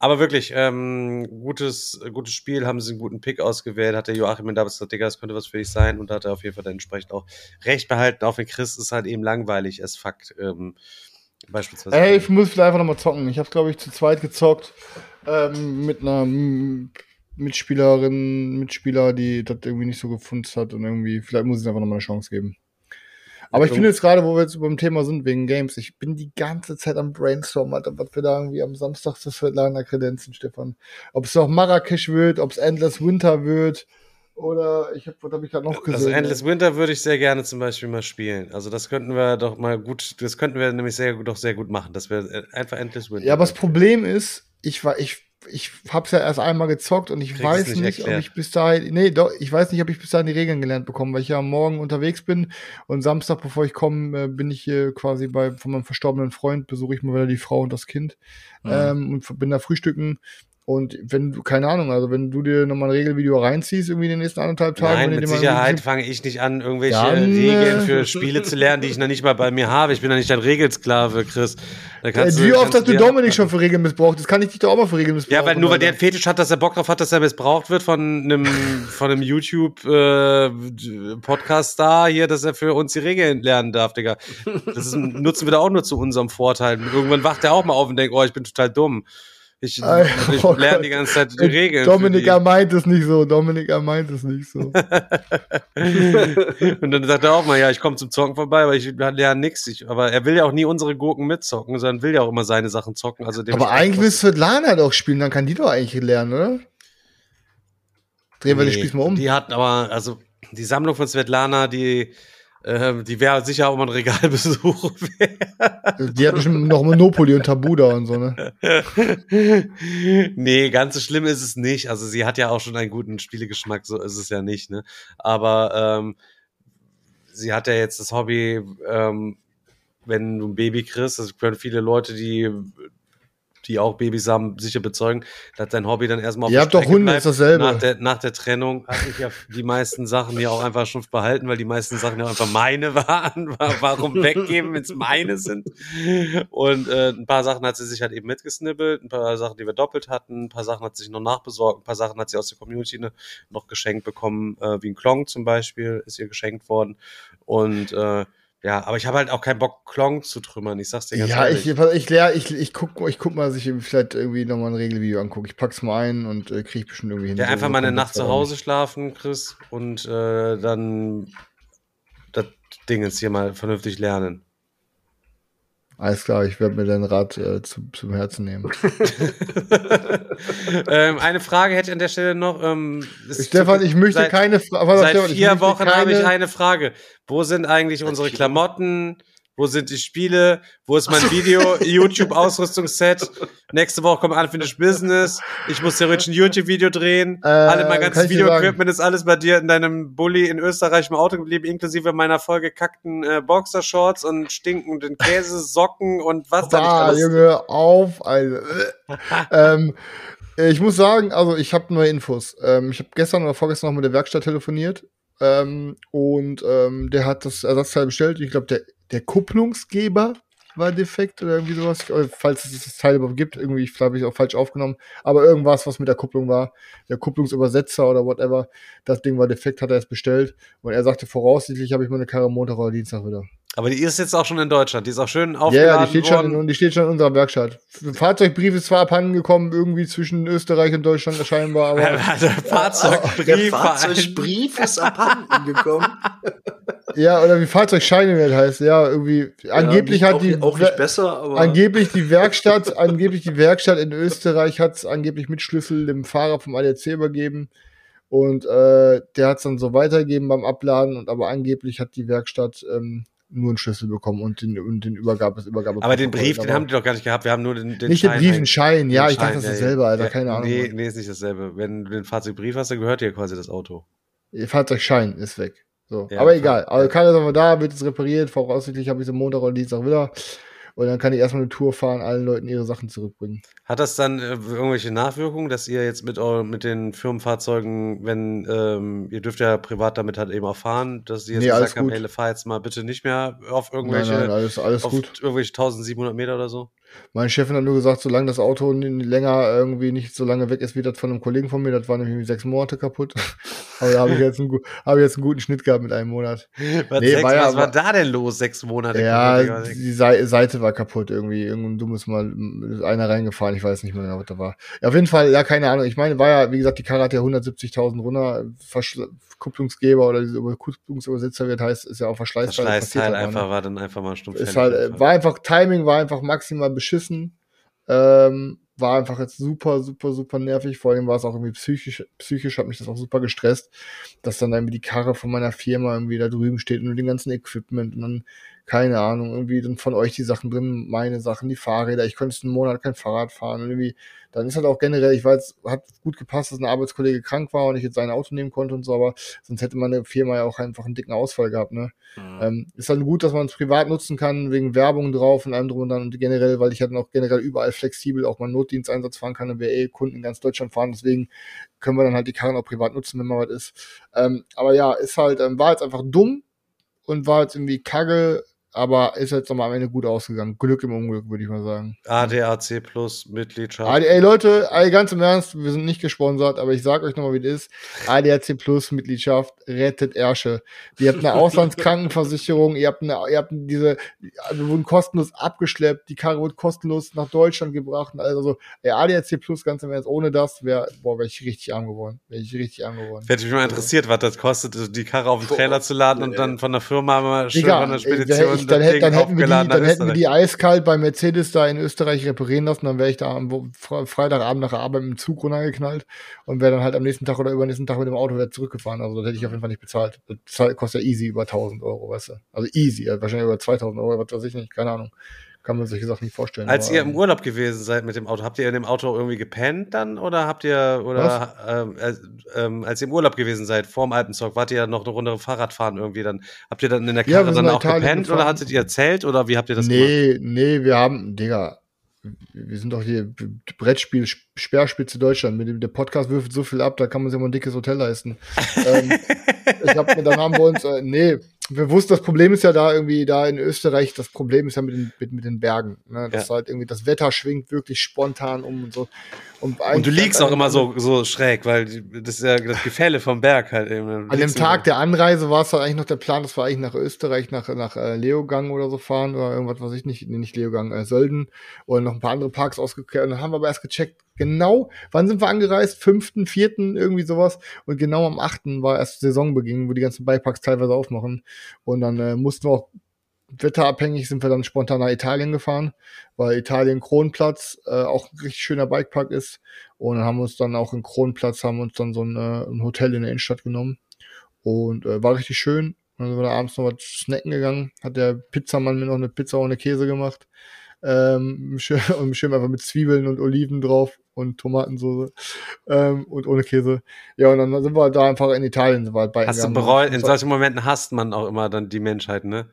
A: Aber wirklich, ähm, gutes, gutes Spiel, haben sie einen guten Pick ausgewählt, hat der Joachim in Davis gesagt, Digga, das könnte was für dich sein und hat er auf jeden Fall dann entsprechend auch recht behalten. Auch wenn Chris ist halt eben langweilig, es Fakt. Ähm, beispielsweise.
C: Ey, ich muss vielleicht einfach nochmal zocken. Ich habe, glaube ich, zu zweit gezockt ähm, mit einer Mitspielerin, Mitspieler, die das irgendwie nicht so gefunden hat und irgendwie, vielleicht muss ich einfach nochmal eine Chance geben. Aber ich finde jetzt gerade, wo wir jetzt beim Thema sind, wegen Games, ich bin die ganze Zeit am Brainstormen, Alter, was wir da irgendwie am Samstag das Lager kredenzen, Stefan. Ob es noch Marrakesch wird, ob es Endless Winter wird oder ich hab, was habe ich gerade noch gesehen?
A: Also Endless Winter würde ich sehr gerne zum Beispiel mal spielen. Also das könnten wir doch mal gut, das könnten wir nämlich sehr gut, doch sehr gut machen. Das wäre einfach Endless Winter.
C: Ja, aber das Problem ist, ich war, ich, ich hab's ja erst einmal gezockt und ich
A: Kriegst
C: weiß
A: nicht
C: nicht, ob ich bis dahin, nee, doch, ich weiß nicht, ob ich bis dahin die Regeln gelernt bekomme, weil ich ja morgen unterwegs bin und Samstag, bevor ich komme, äh, bin ich hier quasi bei, von meinem verstorbenen Freund, besuche ich mal wieder die Frau und das Kind,
B: Mhm.
C: ähm, und bin da frühstücken Und wenn du, keine Ahnung, also wenn du dir nochmal ein Regelvideo reinziehst, irgendwie in den nächsten anderthalb Tagen,
A: Nein, mit Sicherheit fange ich nicht an, irgendwelche
C: Dann,
A: Regeln
C: äh,
A: für Spiele zu lernen, die ich noch nicht mal bei mir habe. Ich bin ja nicht dein Regelsklave, Chris. Da kannst
C: Äh,
A: du-
C: Wie oft hast du Dominik schon für Regeln missbraucht? Das kann ich dich doch auch mal für Regeln missbrauchen.
A: Ja, weil nur weil der. Fetisch hat, dass er Bock drauf hat, dass er missbraucht wird von einem, von einem YouTube-Podcast-Star hier, dass er für uns die Regeln lernen darf, Digga. Das ist, nutzen wir da auch nur zu unserem Vorteil. Irgendwann wacht er auch mal auf und denkt, oh, ich bin total dumm. Ich, ich
C: oh
A: lerne
C: Gott.
A: die ganze Zeit die
C: Äh,
A: Regeln.
C: Dominik,
A: für
C: er meint es nicht so. Dominik, er meint es nicht so.
A: die. Und dann sagt er auch mal, ja, ich komme zum Zocken vorbei, aber ich lerne. Ich, aber er will ja auch nie unsere Gurken mitzocken, sondern will ja auch immer seine Sachen zocken. Also
C: Aber eigentlich willst du Lana doch spielen, dann kann die doch eigentlich lernen, oder? Drehen wir das Spiel mal um.
A: Die hat aber, also die Sammlung von Svetlana, die, äh, die wäre sicher auch mal ein Regalbesuch.
C: Die hat bestimmt noch Monopoly und Tabu da und so, ne?
A: nee, ganz so schlimm ist es nicht. Also sie hat ja auch schon einen guten Spielegeschmack, so ist es ja nicht, ne? Aber ähm, sie hat ja jetzt das Hobby, ähm, wenn du ein Baby kriegst, das können viele Leute, die die auch Babys haben, sicher bezeugen, dass dein Hobby dann erstmal auf
C: Ihr habt doch Hunde,
A: bleibt.
C: ist dasselbe.
A: Nach der, nach der Trennung hatte ich ja die meisten Sachen ja auch einfach schon behalten, weil die meisten Sachen ja einfach meine waren. Wa- Warum weggeben, wenn es meine sind? Und äh, ein paar Sachen hat sie sich halt eben mitgesnibbelt, ein paar Sachen, die wir doppelt hatten, ein paar Sachen hat sie sich noch nachbesorgt, ein paar Sachen hat sie aus der Community ne, noch geschenkt bekommen, äh, wie ein Klong zum Beispiel ist ihr geschenkt worden. Und äh, ja, aber ich habe halt auch keinen Bock, Klong zu trümmern. Ich sag's dir ganz
C: Ja,
A: ehrlich.
C: ich, ich, lehr, ich, ich, guck, ich guck mal, dass ich vielleicht irgendwie nochmal ein Regelvideo angucke. Ich pack's mal ein und äh, krieg bestimmt irgendwie hin.
A: Ja, einfach mal eine Nacht zu Hause schlafen, Chris, und äh, dann das Ding jetzt hier mal vernünftig lernen.
C: Alles klar, ich werde mir deinen Rat äh, zu, zum Herzen nehmen.
A: ähm, eine Frage hätte ich an der Stelle noch. Ähm,
C: Stefan, ich möchte
A: seit,
C: keine Fra- warte,
A: Seit
C: Stefan,
A: vier Wochen habe ich
C: keine-
A: eine Frage. Wo sind eigentlich unsere Klamotten? Wo sind die Spiele? Wo ist mein Video, YouTube-Ausrüstungsset? Nächste Woche kommt Unfinished Business. Ich muss theoretisch ein YouTube-Video drehen.
C: Äh,
A: Alle, mein ganzes Video-Equipment ist alles bei dir in deinem Bulli in Österreich im Auto geblieben, inklusive meiner vollgekackten äh, Boxershorts und stinkenden Käse, Socken und was da nicht alles.
C: Junge, auf, Alter. ähm, äh, ich muss sagen, also ich habe neue Infos. Ähm, ich habe gestern oder vorgestern noch mit der Werkstatt telefoniert ähm, und ähm, der hat das Ersatzteil bestellt. Ich glaube, der, der Kupplungsgeber war defekt oder irgendwie sowas. Oder falls es das Teil überhaupt gibt, irgendwie habe ich auch falsch aufgenommen. Aber irgendwas, was mit der Kupplung war, der Kupplungsübersetzer oder whatever, das Ding war defekt, hat er es bestellt. Und er sagte, voraussichtlich habe ich meine Karre Montag oder Dienstag wieder.
A: Aber die ist jetzt auch schon in Deutschland. Die ist auch schön
C: Ja,
A: aufgeladen
C: ja, die steht, schon
A: worden.
C: in, die steht schon in unserer Werkstatt. Fahrzeugbrief ist zwar abhanden gekommen, irgendwie zwischen Österreich und Deutschland scheinbar, aber
A: der
B: Der
A: Fahrzeugbrief.
B: Fahrzeugbrief ist abhanden gekommen.
C: ja, oder wie Fahrzeugscheine wird heißt, ja, irgendwie angeblich
B: Ja,
C: hat
B: auch,
C: die
B: auch nicht besser, aber
C: angeblich die Werkstatt, angeblich die Werkstatt in Österreich hat es angeblich mit Schlüssel dem Fahrer vom ADAC übergeben und äh, der hat es dann so weitergegeben beim Abladen und aber angeblich hat die Werkstatt ähm, nur einen Schlüssel bekommen und den, und den Übergabe, das Übergabe.
A: Aber den Brief, den haben die doch gar nicht gehabt. Wir haben nur den, den
C: nicht den
A: Schein
C: Brief, den Schein. Ja,
A: den
C: ich dachte, das ist dasselbe, Alter,
A: ja,
C: keine Ahnung.
A: Nee, nee, ist nicht dasselbe. Wenn du den Fahrzeugbrief hast, dann gehört dir quasi das Auto.
C: Ihr Fahrzeugschein ist weg. So.
A: Ja,
C: aber egal. Also. Karre ist aber da, wird es repariert. Voraussichtlich habe ich es am Montag oder Dienstag wieder. Und dann kann ich erstmal eine Tour fahren, allen Leuten ihre Sachen zurückbringen.
A: Hat das dann äh, irgendwelche Nachwirkungen, dass ihr jetzt mit, eu- mit den Firmenfahrzeugen, wenn ähm, ihr dürft ja privat damit halt eben auch fahren, dass sie jetzt
C: Nee,
A: gesagt haben,
C: gut.
A: hey, fahr jetzt mal bitte nicht mehr auf
C: Nein,
A: irgendwelche,
C: nein, alles, alles
A: auf
C: gut.
A: irgendwelche 1700 Meter oder so?
C: Meine Chefin hat nur gesagt, solange das Auto länger irgendwie nicht so lange weg ist wie das von einem Kollegen von mir, das war nämlich sechs Monate kaputt. aber da habe ich, jetzt einen habe ich jetzt einen guten Schnitt gehabt mit einem Monat.
A: Was,
C: Nee,
A: sechs,
C: war ja-
A: was war da denn los? Sechs Monate?
C: Ja,
A: kaputt,
C: die Sei- Seite war kaputt irgendwie. Irgendein dummes Mal ist einer reingefahren. Ich weiß nicht mehr genau, was da war. Ja, auf jeden Fall, ja, keine Ahnung. Ich meine, war ja, wie gesagt, die Karre hat ja 170.000 runter. Kupplungsgeber oder diese Über- Kupplungsübersitzer wird heißt, ist ja auch Verschleißteil.
A: Schleißteil
C: passiert aber, ne?
A: einfach war dann einfach mal stumpf.
C: ist halt,
A: einfach.
C: äh, war einfach, Timing war einfach maximal beschissen. Ähm, war einfach jetzt super, super, super nervig. Vor allem war es auch irgendwie psychisch, psychisch hat mich das auch super gestresst, dass dann irgendwie die Karre von meiner Firma irgendwie da drüben steht und den ganzen Equipment und dann keine Ahnung, irgendwie sind von euch die Sachen drin, meine Sachen, die Fahrräder, ich könnte einen Monat kein Fahrrad fahren und irgendwie, dann ist halt auch generell, ich weiß, hat gut gepasst, dass ein Arbeitskollege krank war und ich jetzt sein Auto nehmen konnte und so, aber sonst hätte meine Firma ja auch einfach einen dicken Ausfall gehabt, ne?
B: Mhm.
C: Ähm, ist halt gut, dass man es privat nutzen kann, wegen Werbung drauf und allem drum und dann und generell, weil ich halt noch generell überall flexibel auch mal einen Notdiensteinsatz fahren kann und wir eh Kunden in ganz Deutschland fahren, deswegen können wir dann halt die Karren auch privat nutzen, wenn mal was ist. Ähm, aber ja, ist halt, ähm, war jetzt einfach dumm und war jetzt irgendwie kacke, aber ist jetzt nochmal am Ende gut ausgegangen. Glück im Unglück, würde ich mal sagen.
A: ADAC Plus Mitgliedschaft.
C: AD, ey Leute, ey, ganz im Ernst, wir sind nicht gesponsert, aber ich sag euch nochmal, wie das ist. ADAC Plus Mitgliedschaft rettet Ärsche. Ihr habt eine Auslandskrankenversicherung, ihr habt eine, ihr habt diese, wir wurden kostenlos abgeschleppt, die Karre wurde kostenlos nach Deutschland gebracht. Also, ey, ADAC Plus, ganz im Ernst, ohne das wäre, boah, wäre ich richtig arm geworden. Wäre ich richtig arm geworden.
A: Hätte mich mal interessiert, was das kostet, die Karre auf den Trailer zu laden und dann von der Firma mal schön von der
C: ey,
A: Spedition
C: hätte ich, dann,
A: Ding
C: dann, hätten wir die, dann hätten wir die eiskalt bei Mercedes da in Österreich reparieren lassen. Dann wäre ich da am Freitagabend nach der Arbeit mit dem Zug runtergeknallt und wäre dann halt am nächsten Tag oder übernächsten Tag mit dem Auto wieder zurückgefahren. Also das hätte ich auf jeden Fall nicht bezahlt. Das kostet ja easy über 1000 Euro, weißt du. Also easy, wahrscheinlich über 2000 Euro, was weiß ich nicht, keine Ahnung. Kann man solche Sachen nicht vorstellen.
A: Als
C: aber,
A: ihr im
C: ähm,
A: Urlaub gewesen seid mit dem Auto, habt ihr in dem Auto irgendwie gepennt dann oder habt ihr oder ähm, als, ähm, als ihr im Urlaub gewesen seid vorm Alpenzock, wart ihr ja noch eine Runde Fahrrad fahren irgendwie dann? Habt ihr dann in der
C: Ja,
A: Karre
C: sind
A: dann auch
C: Italien
A: gepennt oder
C: gefahren.
A: hattet ihr Zelt oder wie habt ihr das gemacht?
C: nee, nee, wir haben, Digga, wir sind doch hier Brettspiel, Sp- Sperrspitze Deutschland. Mit dem, der Podcast wirft so viel ab, da kann man sich mal ein dickes Hotel leisten. ähm, ich hab, dann haben wir uns, äh, nee, wir wussten, das Problem ist ja da irgendwie, da in Österreich, das Problem ist ja mit den, mit, mit den Bergen. Ne? Das
A: Ja.
C: halt irgendwie, das Wetter schwingt wirklich spontan um und so. Und,
A: Und du liegst auch immer so, so schräg, weil das ist ja das Gefälle vom Berg halt eben.
C: An dem Tag der Anreise war es halt eigentlich noch der Plan, das war eigentlich nach Österreich, nach, nach äh, Leogang oder so fahren oder irgendwas, was ich nicht, nee, nicht Leogang, äh, Sölden oder noch ein paar andere Parks ausgekehrt. Und dann haben wir aber erst gecheckt, genau, wann sind wir angereist? Fünften, vierten, irgendwie sowas. Und genau am achten war erst Saisonbeginn, wo die ganzen Bikeparks teilweise aufmachen. Und dann äh, mussten wir auch wetterabhängig sind wir dann spontan nach Italien gefahren, weil Italien Kronplatz äh, auch ein richtig schöner Bikepark ist. Und dann haben wir uns dann auch in Kronplatz, haben uns dann so ein, äh, ein Hotel in der Innenstadt genommen. Und äh, war richtig schön. Dann sind wir da abends noch was snacken gegangen. Hat der Pizzamann mir noch eine Pizza ohne Käse gemacht. Ähm, schön, und schön einfach mit Zwiebeln und Oliven drauf und Tomatensauce ähm, und ohne Käse. Ja, und dann sind wir da einfach in Italien. Sind wir halt bei,
A: Hast du bereut, in solchen Momenten hasst man auch immer dann die Menschheit, ne?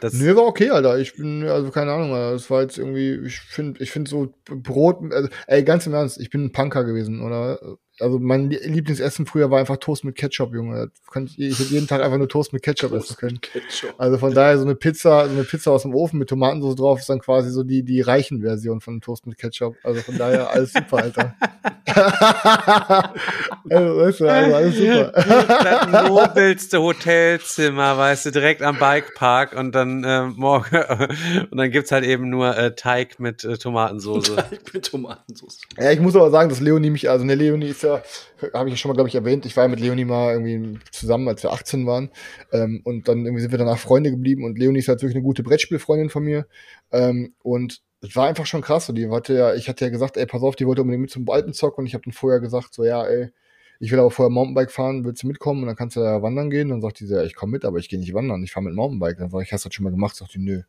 A: Das,
C: Nee, war okay, Alter. Ich bin, also keine Ahnung, Alter. Das war jetzt irgendwie, ich finde, ich finde so Brot, also, ey, ganz im Ernst, ich bin ein Punker gewesen, oder? Also mein Lie- Lieblingsessen früher war einfach Toast mit Ketchup, Junge. Ich, hätte jeden Tag einfach nur Toast mit Ketchup essen können.
B: Ketchup.
C: Also von daher so eine Pizza, so eine Pizza aus dem Ofen mit Tomatensauce drauf ist dann quasi so die, die reichen Version von Toast mit Ketchup. Also von daher alles super, Alter. also, weißt du, also alles super.
A: das nobelste Hotelzimmer, weißt du, direkt am Bikepark und dann äh, morgen und dann gibt's halt eben nur äh, Teig mit äh, Tomatensauce.
B: Ich bin Tomatensauce.
C: Ja, ich muss aber sagen, dass Leonie mich, also ne, Leonie ist ja, habe ich schon mal, glaube ich, erwähnt, ich war ja mit Leonie mal irgendwie zusammen, als wir 18 waren. Ähm, und dann irgendwie sind wir danach Freunde geblieben und Leonie ist halt wirklich eine gute Brettspielfreundin von mir. Ähm, und es war einfach schon krass. So, die hatte ja, ich hatte ja gesagt, ey, pass auf, die wollte unbedingt mit zum Alpenzock und ich habe dann vorher gesagt, so, ja, ey, ich will aber vorher Mountainbike fahren, willst du mitkommen? Und dann kannst du da wandern gehen. Dann sagt die ja, ich komme mit, aber ich gehe nicht wandern, ich fahre mit Mountainbike. Dann sag ich, hast du das schon mal gemacht? Sagt die, nö.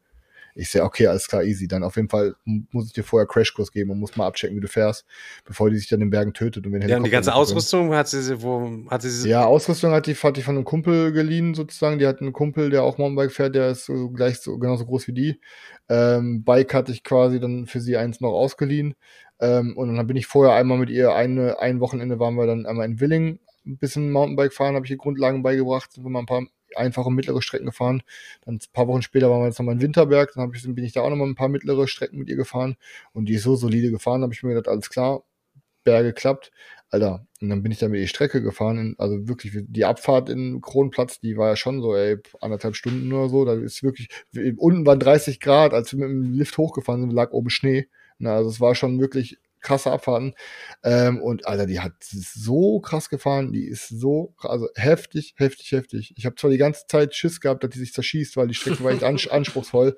C: Ich sehe, okay, alles klar, easy. Dann auf jeden Fall muss ich dir vorher Crashkurs geben und muss mal abchecken, wie du fährst, bevor die sich dann in den Bergen tötet. Und,
A: Ja, und die ganze
C: können.
A: Ausrüstung hat sie, wo hat sie sie
C: Ja, Ausrüstung hat die, hat die von einem Kumpel geliehen, sozusagen. Die hat einen Kumpel, der auch Mountainbike fährt, der ist so gleich so genauso groß wie die. Ähm, Bike hatte ich quasi dann für sie eins noch ausgeliehen. Ähm, und dann bin ich vorher einmal mit ihr eine, ein Wochenende waren wir dann einmal in Willing ein bisschen Mountainbike fahren, habe ich ihr Grundlagen beigebracht, sind wir mal ein paar einfache mittlere Strecken gefahren. Dann ein paar Wochen später waren wir jetzt nochmal in Winterberg, dann ich, bin ich da auch nochmal ein paar mittlere Strecken mit ihr gefahren und die ist so solide gefahren, habe ich mir gedacht, alles klar, Berge klappt. Alter, und dann bin ich da mit die Strecke gefahren, in, also wirklich, die Abfahrt in Kronplatz, die war ja schon so, ey, anderthalb Stunden oder so, da ist wirklich, unten waren 30 Grad, als wir mit dem Lift hochgefahren sind, lag oben Schnee, Na, also es war schon wirklich krasse Abfahrten, ähm, und Alter, die hat so krass gefahren, die ist so, also heftig, heftig, heftig. Ich habe zwar die ganze Zeit Schiss gehabt, dass die sich zerschießt, weil die Strecke war echt ans anspruchsvoll,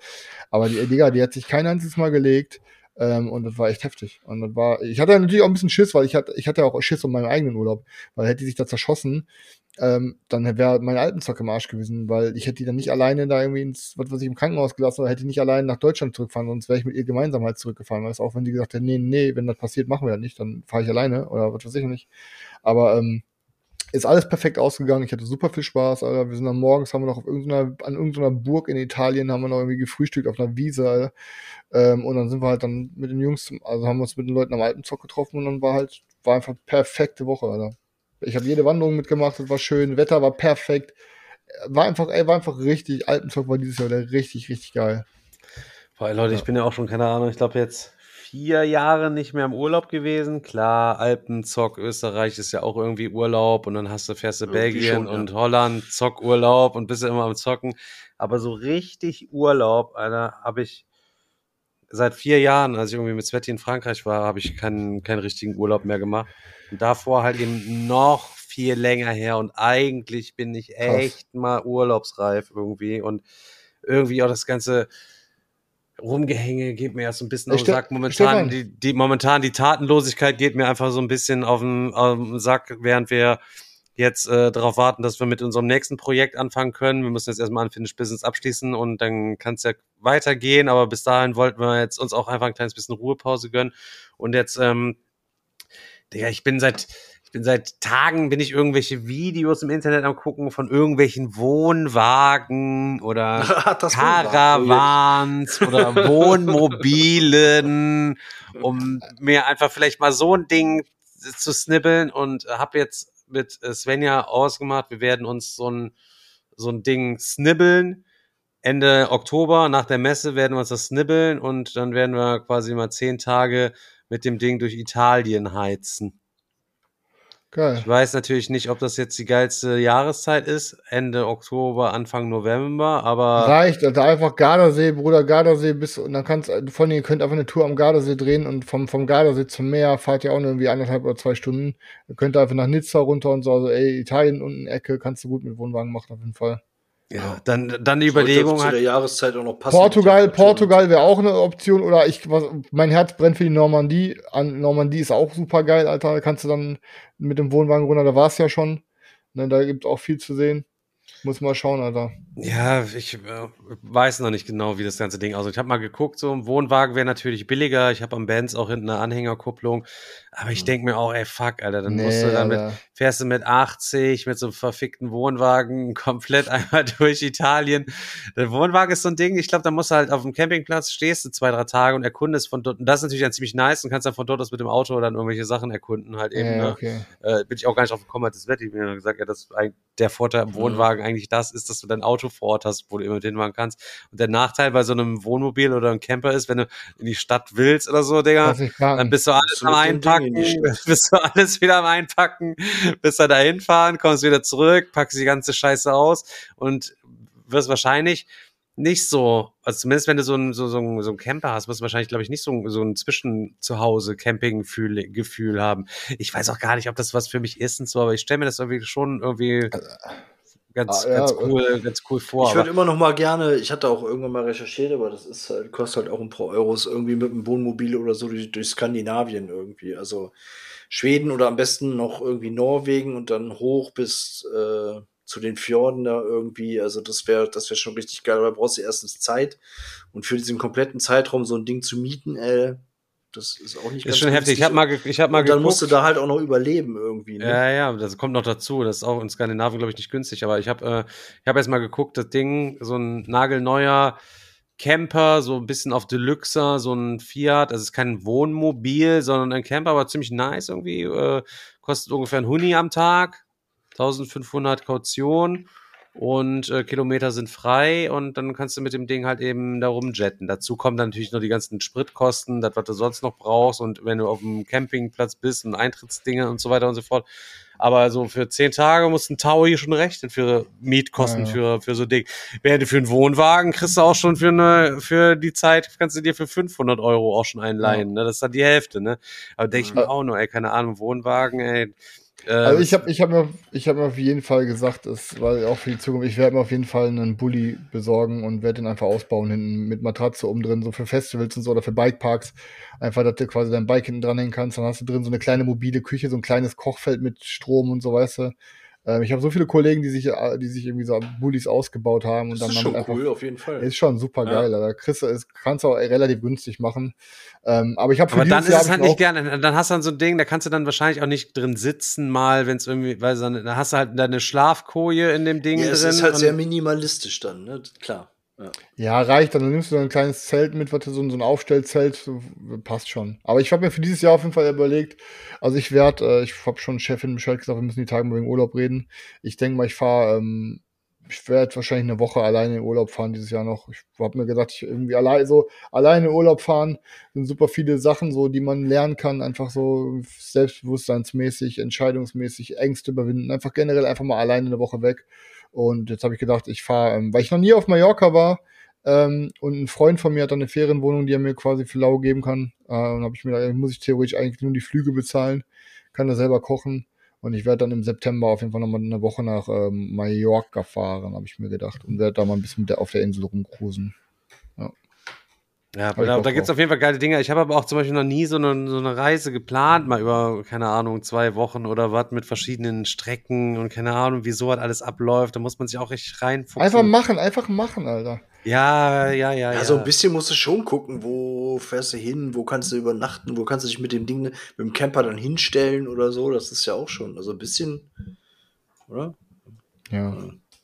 C: aber die, Digga, die hat sich kein einziges Mal gelegt, Ähm, und das war echt heftig. Und das war, ich hatte natürlich auch ein bisschen Schiss, weil ich hatte, ich hatte auch Schiss um meinen eigenen Urlaub, weil hätte die sich da zerschossen, ähm, dann wäre mein Alpenzock im Arsch gewesen, weil ich hätte die dann nicht alleine da irgendwie ins, was weiß ich, im Krankenhaus gelassen oder hätte nicht alleine nach Deutschland zurückfahren, sonst wäre ich mit ihr gemeinsam halt zurückgefahren. Weißt, auch wenn die gesagt hätte, nee, nee, wenn das passiert, machen wir das nicht, dann fahre ich alleine oder was weiß ich nicht. Aber ähm, ist alles perfekt ausgegangen. Ich hatte super viel Spaß, Alter. Wir sind dann morgens, haben wir noch auf irgendeiner, an irgendeiner Burg in Italien, haben wir noch irgendwie gefrühstückt auf einer Wiese, Alter. Ähm, und dann sind wir halt dann mit den Jungs, zum- also haben wir uns mit den Leuten am Alpenzock getroffen und dann war halt, war einfach perfekte Woche, Alter. Ich habe jede Wanderung mitgemacht, das war schön, Wetter war perfekt. War einfach, ey, war einfach richtig, Alpenzock war dieses Jahr wieder richtig, richtig geil.
A: Boah, Leute, ich bin ja auch schon, keine Ahnung, ich glaube jetzt vier Jahre nicht mehr im Urlaub gewesen. Klar, Alpen, Zock, Österreich ist ja auch irgendwie Urlaub und dann hast du, fährst du
B: Irgendwie
A: Belgien
B: schon, ja.
A: und Holland, Zock-Urlaub und bist ja immer am Zocken. Aber so richtig Urlaub, Alter, habe ich seit vier Jahren, als ich irgendwie mit Sveti in Frankreich war, habe ich keinen, keinen richtigen Urlaub mehr gemacht. Und davor halt eben noch viel länger her und eigentlich bin ich
C: Krass.
A: echt mal urlaubsreif irgendwie und irgendwie auch das ganze Rumgehänge geht mir erst so ein bisschen auf den Sack. Momentan die, die, momentan die Tatenlosigkeit geht mir einfach so ein bisschen auf den, auf den Sack, während wir jetzt äh, darauf warten, dass wir mit unserem nächsten Projekt anfangen können. Wir müssen jetzt erstmal Unfinished Business abschließen und dann kann es ja weitergehen. Aber bis dahin wollten wir jetzt uns auch einfach ein kleines bisschen Ruhepause gönnen. Und jetzt, ähm, Digga, ich bin seit, bin seit Tagen, bin ich irgendwelche Videos im Internet am gucken von irgendwelchen Wohnwagen oder
B: Wohnwagen.
A: Caravans oder Wohnmobilen, um mir einfach vielleicht mal so ein Ding zu snibbeln und habe jetzt mit äh, Svenja ausgemacht, wir werden uns so ein, so ein Ding snibbeln. Ende Oktober nach der Messe werden wir uns das snibbeln und dann werden wir quasi mal zehn Tage mit dem Ding durch Italien heizen.
C: Geil.
A: Ich weiß natürlich nicht, ob das jetzt die geilste Jahreszeit ist, Ende Oktober, Anfang November, aber
C: Reicht, also einfach Gardasee, Bruder, Gardasee bis, und dann kannst, von ihr könnt einfach eine Tour am Gardasee drehen und vom, vom Gardasee zum Meer fahrt ihr auch nur irgendwie eineinhalb oder zwei Stunden. Ihr könnt einfach nach Nizza runter und so, also ey, Italien unten Ecke kannst du gut mit Wohnwagen machen auf jeden Fall.
A: Ja, dann, dann die Überlegung hat,
B: der Jahreszeit auch noch passen.
C: Portugal. Portugal wäre auch eine Option oder ich, was, mein Herz brennt für die Normandie. An Normandie ist auch super geil, Alter. Da kannst du dann mit dem Wohnwagen runter, da war's ja schon. Ne, da gibt auch viel zu sehen. Muss mal schauen, Alter.
A: Ja, ich äh, weiß noch nicht genau, wie das ganze Ding aussieht. Ich habe mal geguckt, so ein Wohnwagen wäre natürlich billiger. Ich habe am Benz auch hinten eine Anhängerkupplung. Aber ich denke mir auch, ey, fuck, Alter, dann musst du damit,
C: Alter.
A: fährst du mit 80 mit so einem verfickten Wohnwagen komplett einmal durch Italien. Der Wohnwagen ist so ein Ding, ich glaube, da musst du halt auf dem Campingplatz stehst du zwei, drei Tage und erkundest von dort. Und das ist natürlich dann ziemlich nice und kannst dann von dort aus mit dem Auto dann irgendwelche Sachen erkunden halt eben.
C: Ja,
A: ne?
C: okay.
A: äh, bin ich auch gar nicht drauf gekommen, hat das Wetti mir gesagt, ja, dass eigentlich der Vorteil am Wohnwagen eigentlich das ist, dass du dein Auto vor Ort hast, wo du immer mit hinfahren kannst. Und der Nachteil bei so einem Wohnmobil oder einem Camper ist, wenn du in die Stadt willst oder so, Digga, dann bist du alles am
B: mit
A: Einpacken,
B: die Stadt.
A: bist du alles wieder am Einpacken, bist dann da hinfahren, kommst wieder zurück, packst die ganze Scheiße aus und wirst wahrscheinlich nicht so, also zumindest wenn du so ein, so, so ein, so ein Camper hast, wirst du wahrscheinlich, glaube ich, nicht so, ein- so ein Zwischen-Zuhause-Camping-Gefühl Gefühl haben. Ich weiß auch gar nicht, ob das was für mich ist und so, aber ich stelle mir das irgendwie schon irgendwie ganz,
C: ah, ja,
A: ganz
C: äh,
A: cool, ganz cool vor.
B: Ich würde immer noch mal gerne, ich hatte auch irgendwann mal recherchiert, aber das ist halt, kostet halt auch ein paar Euros irgendwie mit einem Wohnmobil oder so durch, durch Skandinavien irgendwie. Also Schweden oder am besten noch irgendwie Norwegen und dann hoch bis äh, zu den Fjorden da irgendwie. Also das wäre das wäre schon richtig geil. Aber da brauchst du erstens Zeit und für diesen kompletten Zeitraum so ein Ding zu mieten, ey, das ist auch nicht
A: ist schon heftig. Ich habe mal, ich hab mal
B: und dann
A: geguckt.
B: musst du da halt auch noch überleben irgendwie. Ne?
A: Ja, ja, das kommt noch dazu. Das ist auch in Skandinavien, glaube ich, nicht günstig. Aber ich habe äh, ich hab jetzt mal geguckt, das Ding, so ein nagelneuer Camper, so ein bisschen auf Deluxe, so ein Fiat. Also es ist kein Wohnmobil, sondern ein Camper, aber ziemlich nice irgendwie. Äh, kostet ungefähr ein Huni am Tag. 1500 Kaution und äh, Kilometer sind frei und dann kannst du mit dem Ding halt eben da rumjetten. Dazu kommen dann natürlich noch die ganzen Spritkosten, das, was du sonst noch brauchst und wenn du auf dem Campingplatz bist und Eintrittsdinge und so weiter und so fort. Aber so für zehn Tage musst ein Taui schon rechnen für Mietkosten
C: Ja, ja.
A: für, für so Ding. Während du für einen Wohnwagen kriegst du auch schon für eine, für die Zeit kannst du dir für 500 Euro auch schon einleihen, ne? Das ist dann die Hälfte, ne? Aber denke ich mir auch nur, ey, keine Ahnung, Wohnwagen, ey,
C: Also ich habe ich hab mir, ich hab mir auf jeden Fall gesagt, es war auch für die Zukunft, ich werde mir auf jeden Fall einen Bulli besorgen und werde den einfach ausbauen hinten mit Matratze oben drin, so für Festivals und so oder für Bikeparks. Einfach, dass du quasi dein Bike hinten dranhängen kannst. Dann hast du drin so eine kleine mobile Küche, so ein kleines Kochfeld mit Strom und so, weißt du. Ähm, ich habe so viele Kollegen, die sich, äh, die sich irgendwie so Bullis ausgebaut haben und
B: Das
C: dann
B: ist schon
C: einfach
B: cool, auf jeden Fall.
C: ist schon super geil,
B: Ja.
C: Alter. Kriegst du, es kannst du auch relativ günstig machen. Ähm, aber ich habe für
A: Aber dann ist
C: Jahr
A: es halt
C: ich
A: nicht gerne. Dann hast du dann so ein Ding, da kannst du dann wahrscheinlich auch nicht drin sitzen, mal, wenn es irgendwie, weil dann, dann hast du halt deine Schlafkoje in dem Ding
B: Ja,
A: drin.
B: es ist halt
A: und-
B: sehr minimalistisch dann, ne? Klar. Ja.
C: Reicht. Dann nimmst du so ein kleines Zelt mit, was so, ein- Aufstellzelt, passt schon. Aber ich habe mir für dieses Jahr auf jeden Fall überlegt, also ich werde, äh, ich habe schon Chefin Bescheid gesagt, wir müssen die Tage mal wegen Urlaub reden. Ich denke mal, ich fahre, ähm, ich werde wahrscheinlich eine Woche alleine in Urlaub fahren dieses Jahr noch. Ich habe mir gedacht, ich irgendwie allein so alleine in Urlaub fahren sind super viele Sachen so, die man lernen kann, einfach so selbstbewusstseinsmäßig, entscheidungsmäßig, Ängste überwinden, einfach generell einfach mal alleine eine Woche weg. Und jetzt habe ich gedacht, ich fahre, ähm, weil ich noch nie auf Mallorca war, ähm, und ein Freund von mir hat dann eine Ferienwohnung, die er mir quasi für lau geben kann. Äh, und habe ich mir gedacht, muss ich theoretisch eigentlich nur die Flüge bezahlen, kann da selber kochen. Und ich werde dann im September auf jeden Fall nochmal eine Woche nach ähm, Mallorca fahren, habe ich mir gedacht. Und werde da mal ein bisschen auf der Insel rumcruisen.
A: Ja,
C: Ich
A: da, da gibt es auf jeden Fall geile Dinge. Ich habe aber auch zum Beispiel noch nie so eine, so eine Reise geplant, mal über, keine Ahnung, zwei Wochen oder was mit verschiedenen Strecken und keine Ahnung, wie so was alles abläuft. Da muss man sich auch richtig reinfuchsen.
C: Einfach machen, einfach machen, Alter.
A: Ja, ja, ja,
B: Ja,
A: ja.
B: so ein bisschen musst du schon gucken, wo fährst du hin, wo kannst du übernachten, wo kannst du dich mit dem Ding, mit dem Camper dann hinstellen oder so. Das ist ja auch schon, also ein bisschen, oder?
C: Ja.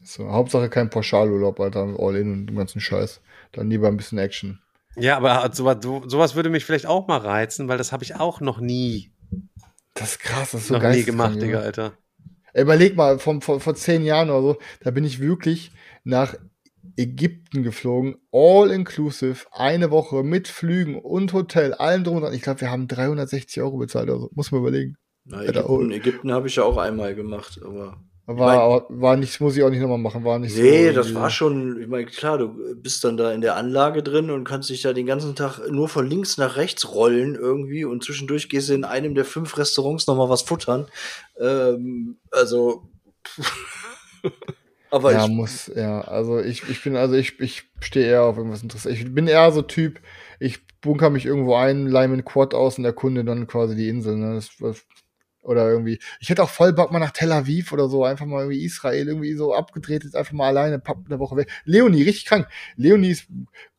C: So, Hauptsache kein Pauschalurlaub, Alter, all in und den ganzen Scheiß. Dann lieber ein bisschen Action.
A: Ja, aber sowas, so- sowas würde mich vielleicht auch mal reizen, weil das habe ich auch noch nie,
C: Das ist krass, das ist so
A: noch nie gemacht, Digga, Alter.
C: Ey, Überleg mal, vom, vor, vor zehn Jahren oder so, da bin ich wirklich nach Ägypten geflogen, all inclusive, eine Woche mit Flügen und Hotel, allem drum und dran. Ich glaube, wir haben 360 Euro bezahlt oder so. Muss man überlegen.
B: Na, Ägypten, Ägypten habe ich ja auch einmal gemacht, aber.
C: War, aber war nicht, muss ich auch nicht nochmal machen, war nicht
B: Nee,
C: so.
B: das war schon, ich meine, klar, du bist dann da in der Anlage drin und kannst dich da den ganzen Tag nur von links nach rechts rollen irgendwie und zwischendurch gehst du in einem der fünf Restaurants nochmal was futtern. Ähm, also. aber
C: ja,
B: ich,
C: muss, ja, also ich, ich bin, also ich, ich stehe eher auf irgendwas Interessantes. Ich bin eher so Typ, ich bunker mich irgendwo ein, leih mir einen Quad aus und erkunde dann quasi die Insel, ne? Das, das, oder irgendwie. Ich hätte auch voll Bock mal nach Tel Aviv oder so, einfach mal irgendwie Israel, irgendwie so abgedreht, jetzt einfach mal alleine, eine Woche weg. Leonie, richtig krank. Leonie ist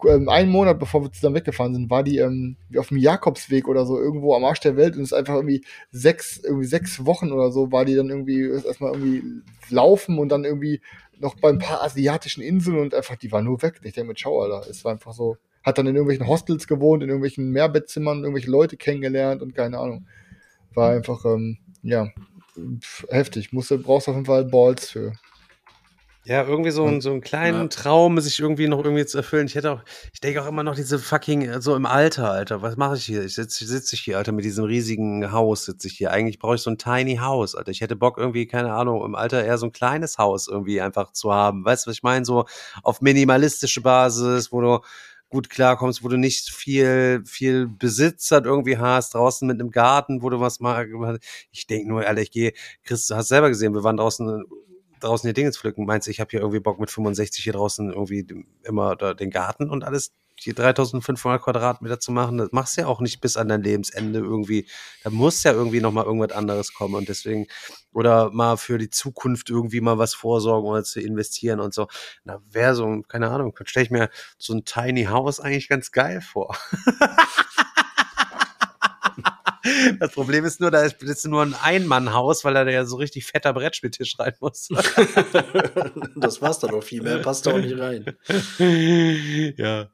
C: ähm, einen Monat, bevor wir zusammen weggefahren sind, war die ähm, auf dem Jakobsweg oder so, irgendwo am Arsch der Welt und ist einfach irgendwie sechs, irgendwie sechs Wochen oder so, war die dann irgendwie erstmal irgendwie laufen und dann irgendwie noch bei ein paar asiatischen Inseln und einfach, die war nur weg. Ich denke mit Schau, Alter. Es war einfach so, hat dann in irgendwelchen Hostels gewohnt, in irgendwelchen Mehrbettzimmern, irgendwelche Leute kennengelernt und keine Ahnung. War einfach, ähm, ja, pf, heftig. Musste, brauchst auf jeden Fall Balls für.
A: Ja, irgendwie so, ein, so einen kleinen
B: Ja.
A: Traum, sich irgendwie noch irgendwie zu erfüllen. Ich hätte auch, ich denke auch immer noch diese fucking, so im Alter, Alter, was mache ich hier? Ich sitze sitz ich hier, Alter, mit diesem riesigen Haus sitze ich hier. Eigentlich brauche ich so ein tiny Haus, Alter. Ich hätte Bock irgendwie, keine Ahnung, im Alter eher so ein kleines Haus irgendwie einfach zu haben. Weißt du, was ich meine? So auf minimalistische Basis, wo du gut klarkommst, wo du nicht viel, viel Besitz halt irgendwie hast, draußen mit einem Garten, wo du was mal, ich denke nur, Alter, ich gehe, Chris, du hast selber gesehen, wir waren draußen draußen hier Dinge zu pflücken. Meinst du, ich habe hier irgendwie Bock mit 65 hier draußen irgendwie immer da den Garten und alles hier 3500 Quadratmeter zu machen? Das machst du ja auch nicht bis an dein Lebensende irgendwie. Da muss ja irgendwie noch mal irgendwas anderes kommen und deswegen oder mal für die Zukunft irgendwie mal was vorsorgen oder zu investieren und so. Na, wäre so, keine Ahnung, stelle ich mir so ein Tiny House eigentlich ganz geil vor. Das Problem ist nur, da ist nur ein Einmannhaus, weil da ja so richtig fetter Brettspieltisch rein muss.
B: das war's dann auch viel mehr, passt da auch nicht rein.
A: ja.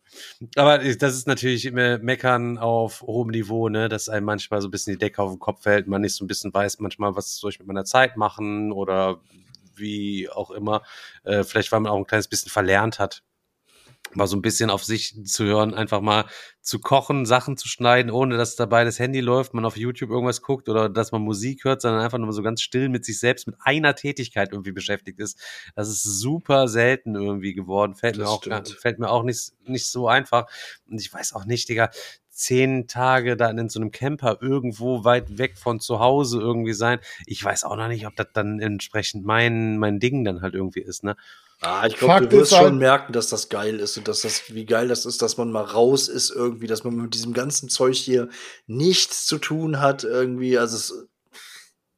A: Aber das ist natürlich immer Meckern auf hohem Niveau, ne, dass einem manchmal so ein bisschen die Decke auf den Kopf fällt, man nicht so ein bisschen weiß, manchmal, was soll ich mit meiner Zeit machen oder wie auch immer. Äh, vielleicht, weil man auch ein kleines bisschen verlernt hat. Mal so ein bisschen auf sich zu hören, einfach mal zu kochen, Sachen zu schneiden, ohne dass dabei das Handy läuft, man auf YouTube irgendwas guckt oder dass man Musik hört, sondern einfach nur so ganz still mit sich selbst, mit einer Tätigkeit irgendwie beschäftigt ist. Das ist super selten irgendwie geworden. Fällt
B: Das
A: mir auch,
B: stimmt.
A: fällt mir auch nicht, nicht so einfach. Und ich weiß auch nicht, Digga, zehn Tage dann in so einem Camper irgendwo weit weg von zu Hause irgendwie sein. Ich weiß auch noch nicht, ob das dann entsprechend mein, mein Ding dann halt irgendwie ist, ne?
B: Ah, ich glaube, du wirst
C: ist halt-
B: schon merken, dass das geil ist und dass das, wie geil das ist, dass man mal raus ist irgendwie, dass man mit diesem ganzen Zeug hier nichts zu tun hat irgendwie. Also es,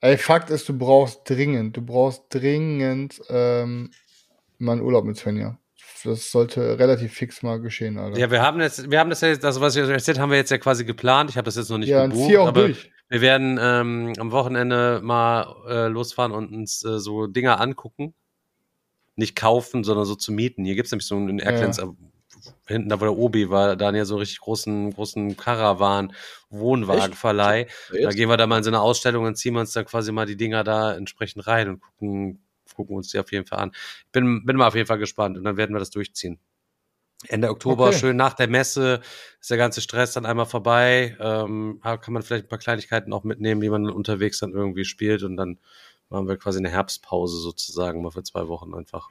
C: Ey, Fakt ist, du brauchst dringend, du brauchst dringend ähm, mal einen Urlaub mit Svenja. Das sollte relativ fix mal geschehen, Alter.
A: Ja, wir haben jetzt, wir haben das ja jetzt, also was ich euch erzählt, haben wir jetzt ja quasi geplant. Ich habe das jetzt noch nicht
C: ja,
A: gebucht,
C: zieh auch
A: aber
C: durch.
A: wir werden ähm, am Wochenende mal äh, losfahren und uns äh, so Dinger angucken. Nicht kaufen, sondern so zu mieten. Hier gibt's nämlich so einen Erklens,
C: Ja.
A: äh, hinten da wo der Obi war, da ja so einen richtig großen, großen Caravan, Wohnwagenverleih. Da gehen wir da mal in so eine Ausstellung und ziehen wir uns dann quasi mal die Dinger da entsprechend rein und gucken, gucken uns die auf jeden Fall an. Ich bin, bin mal auf jeden Fall gespannt und dann werden wir das durchziehen. Ende Oktober,
C: Okay.
A: schön nach der Messe, ist der ganze Stress dann einmal vorbei. Ähm, kann man vielleicht ein paar Kleinigkeiten auch mitnehmen, die man unterwegs dann irgendwie spielt und dann machen wir quasi eine Herbstpause sozusagen, mal für zwei Wochen einfach.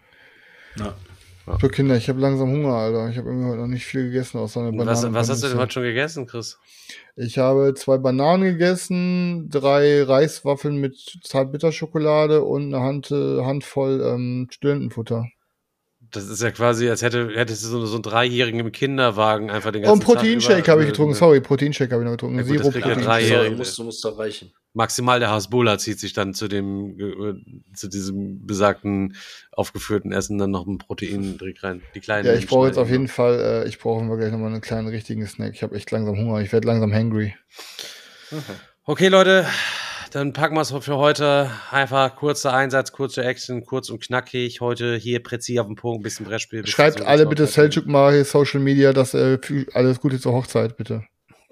B: ja.
C: So, Kinder, ich habe langsam Hunger, Alter. Ich habe irgendwie heute noch nicht viel gegessen, außer eine Banane.
A: Was, was hast du denn heute schon gegessen, Chris?
C: Ich habe zwei Bananen gegessen, drei Reiswaffeln mit Zartbitterschokolade und eine Hand, Handvoll ähm, Studentenfutter.
A: Das ist ja quasi, als hätte, hättest du so, so einen Dreijährigen im Kinderwagen einfach den ganzen
C: Und Proteinshake habe ich getrunken. Sorry, Proteinshake habe ich noch getrunken.
A: Ja gut, das
C: Zero
A: kriegt ja Dreijährige.
B: du musst, du musst da reichen.
A: Maximal der Hasbulla zieht sich dann zu dem, äh, zu diesem besagten aufgeführten Essen dann noch ein Proteindrink rein. Die kleinen
C: Ja, ich brauche jetzt auf jeden Fall, äh, ich brauche mal gleich nochmal einen kleinen richtigen Snack. Ich habe echt langsam Hunger. Ich werde langsam hangry.
A: noch. Okay, Leute, dann packen wir es für heute. Einfach kurzer Einsatz, kurze Action, kurz und knackig. Heute hier präzise auf den Punkt, ein bisschen Brettspiel. bisschen
C: Schreibt
A: so
C: alle bitte. Selchuk mal hier Social Media, dass äh, für- alles Gute zur Hochzeit, bitte.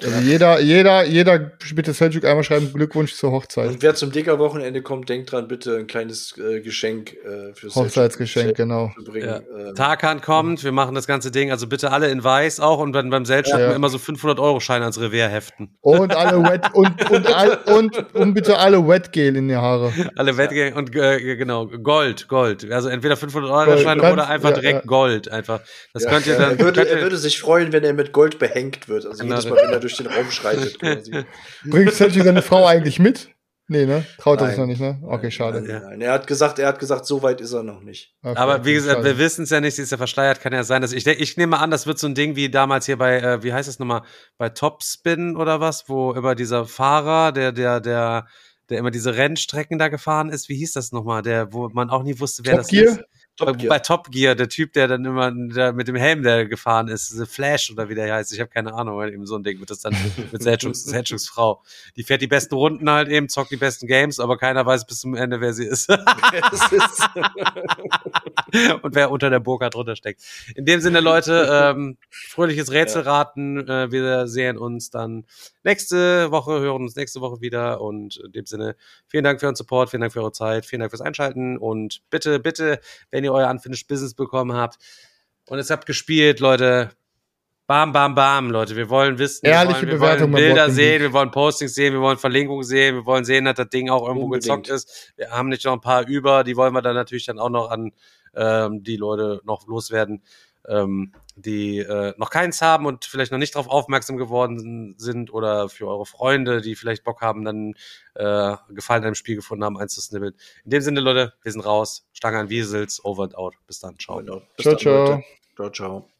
C: Also jeder, jeder, jeder bitte Selchuk einmal schreiben Glückwunsch zur Hochzeit.
B: Und wer zum Dicker-Wochenende kommt, denkt dran, bitte ein kleines äh, Geschenk äh, für
C: Hochzeitsgeschenk, genau.
B: zu bringen.
A: Ja.
B: Ähm,
A: Tarkan kommt, wir machen das ganze Ding, also bitte alle in weiß auch und dann beim Seltschuk
C: Ja.
A: immer so 500 Euro Schein ans Revers heften.
C: Und alle Wet und und, all, und und bitte alle Wetgel in die Haare.
A: Alle Wettgänge und äh, genau, Gold, Gold. Also entweder 500 Euro
C: Gold,
A: Schein
C: ganz-
A: oder einfach
C: ja,
A: direkt
C: ja.
A: Gold. Einfach. Das
B: ja,
A: könnt ihr dann.
B: er, würde,
A: könnt
B: er würde sich freuen, wenn er mit Gold behängt wird. Also
A: Genau.
B: jedes Mal, wenn er durch den Raum schreitet. Quasi.
C: Bringt Selchuk seine Frau eigentlich mit? Nee, ne? Traut er sich
B: Nein.
C: noch nicht, ne? Okay, schade.
B: Nein, nein, Er hat gesagt, er hat gesagt, so weit ist er noch nicht.
C: Okay,
A: aber wie gesagt,
C: schade.
A: wir wissen es ja nicht, sie ist ja verschleiert, kann ja sein, dass ich denke, ich nehme an, das wird so ein Ding wie damals hier bei, äh, wie heißt es nochmal, bei Topspin oder was, wo immer dieser Fahrer, der, der, der, der immer diese Rennstrecken da gefahren ist, wie hieß das nochmal, der, wo man auch nie wusste, wer
C: Top
A: das
C: Gear?
A: ist. Bei,
B: Top Gear.
A: bei Top Gear, der Typ, der dann immer der mit dem Helm, der gefahren ist, The Flash oder wie der heißt, ich habe keine Ahnung, weil eben so ein Ding wird das dann mit Selchuks Frau. Die fährt die besten Runden halt eben, zockt die besten Games, aber keiner weiß bis zum Ende, wer sie ist. Und wer unter der Burka drunter steckt. In dem Sinne, Leute, ähm, fröhliches Rätselraten. Äh, wir sehen uns dann nächste Woche, hören uns nächste Woche wieder. Und in dem Sinne, vielen Dank für euren Support, vielen Dank für eure Zeit, vielen Dank fürs Einschalten. Und bitte, bitte, wenn ihr euer Unfinished Business bekommen habt und es habt gespielt, Leute, Bam, bam, bam, Leute. Wir wollen wissen,
C: Ehrliche
A: wir wollen, wir
C: Bewertung
A: wollen Bilder sehen, wir wollen Postings sehen, wir wollen Verlinkungen sehen, wir wollen sehen, dass das Ding auch irgendwo
B: Unbedingt.
A: gezockt ist. Wir haben nicht noch ein paar über, die wollen wir dann natürlich dann auch noch an ähm, die Leute noch loswerden, ähm, die äh, noch keins haben und vielleicht noch nicht darauf aufmerksam geworden sind oder für eure Freunde, die vielleicht Bock haben, dann äh, Gefallen an einem Spiel gefunden haben, eins zu snibbeln. In dem Sinne, Leute, wir sind raus. Stange an Wiesels, over and out. Bis dann, ciao.
B: Bis
C: Ciao,
B: dann,
C: ciao.
B: Leute. Ciao, ciao.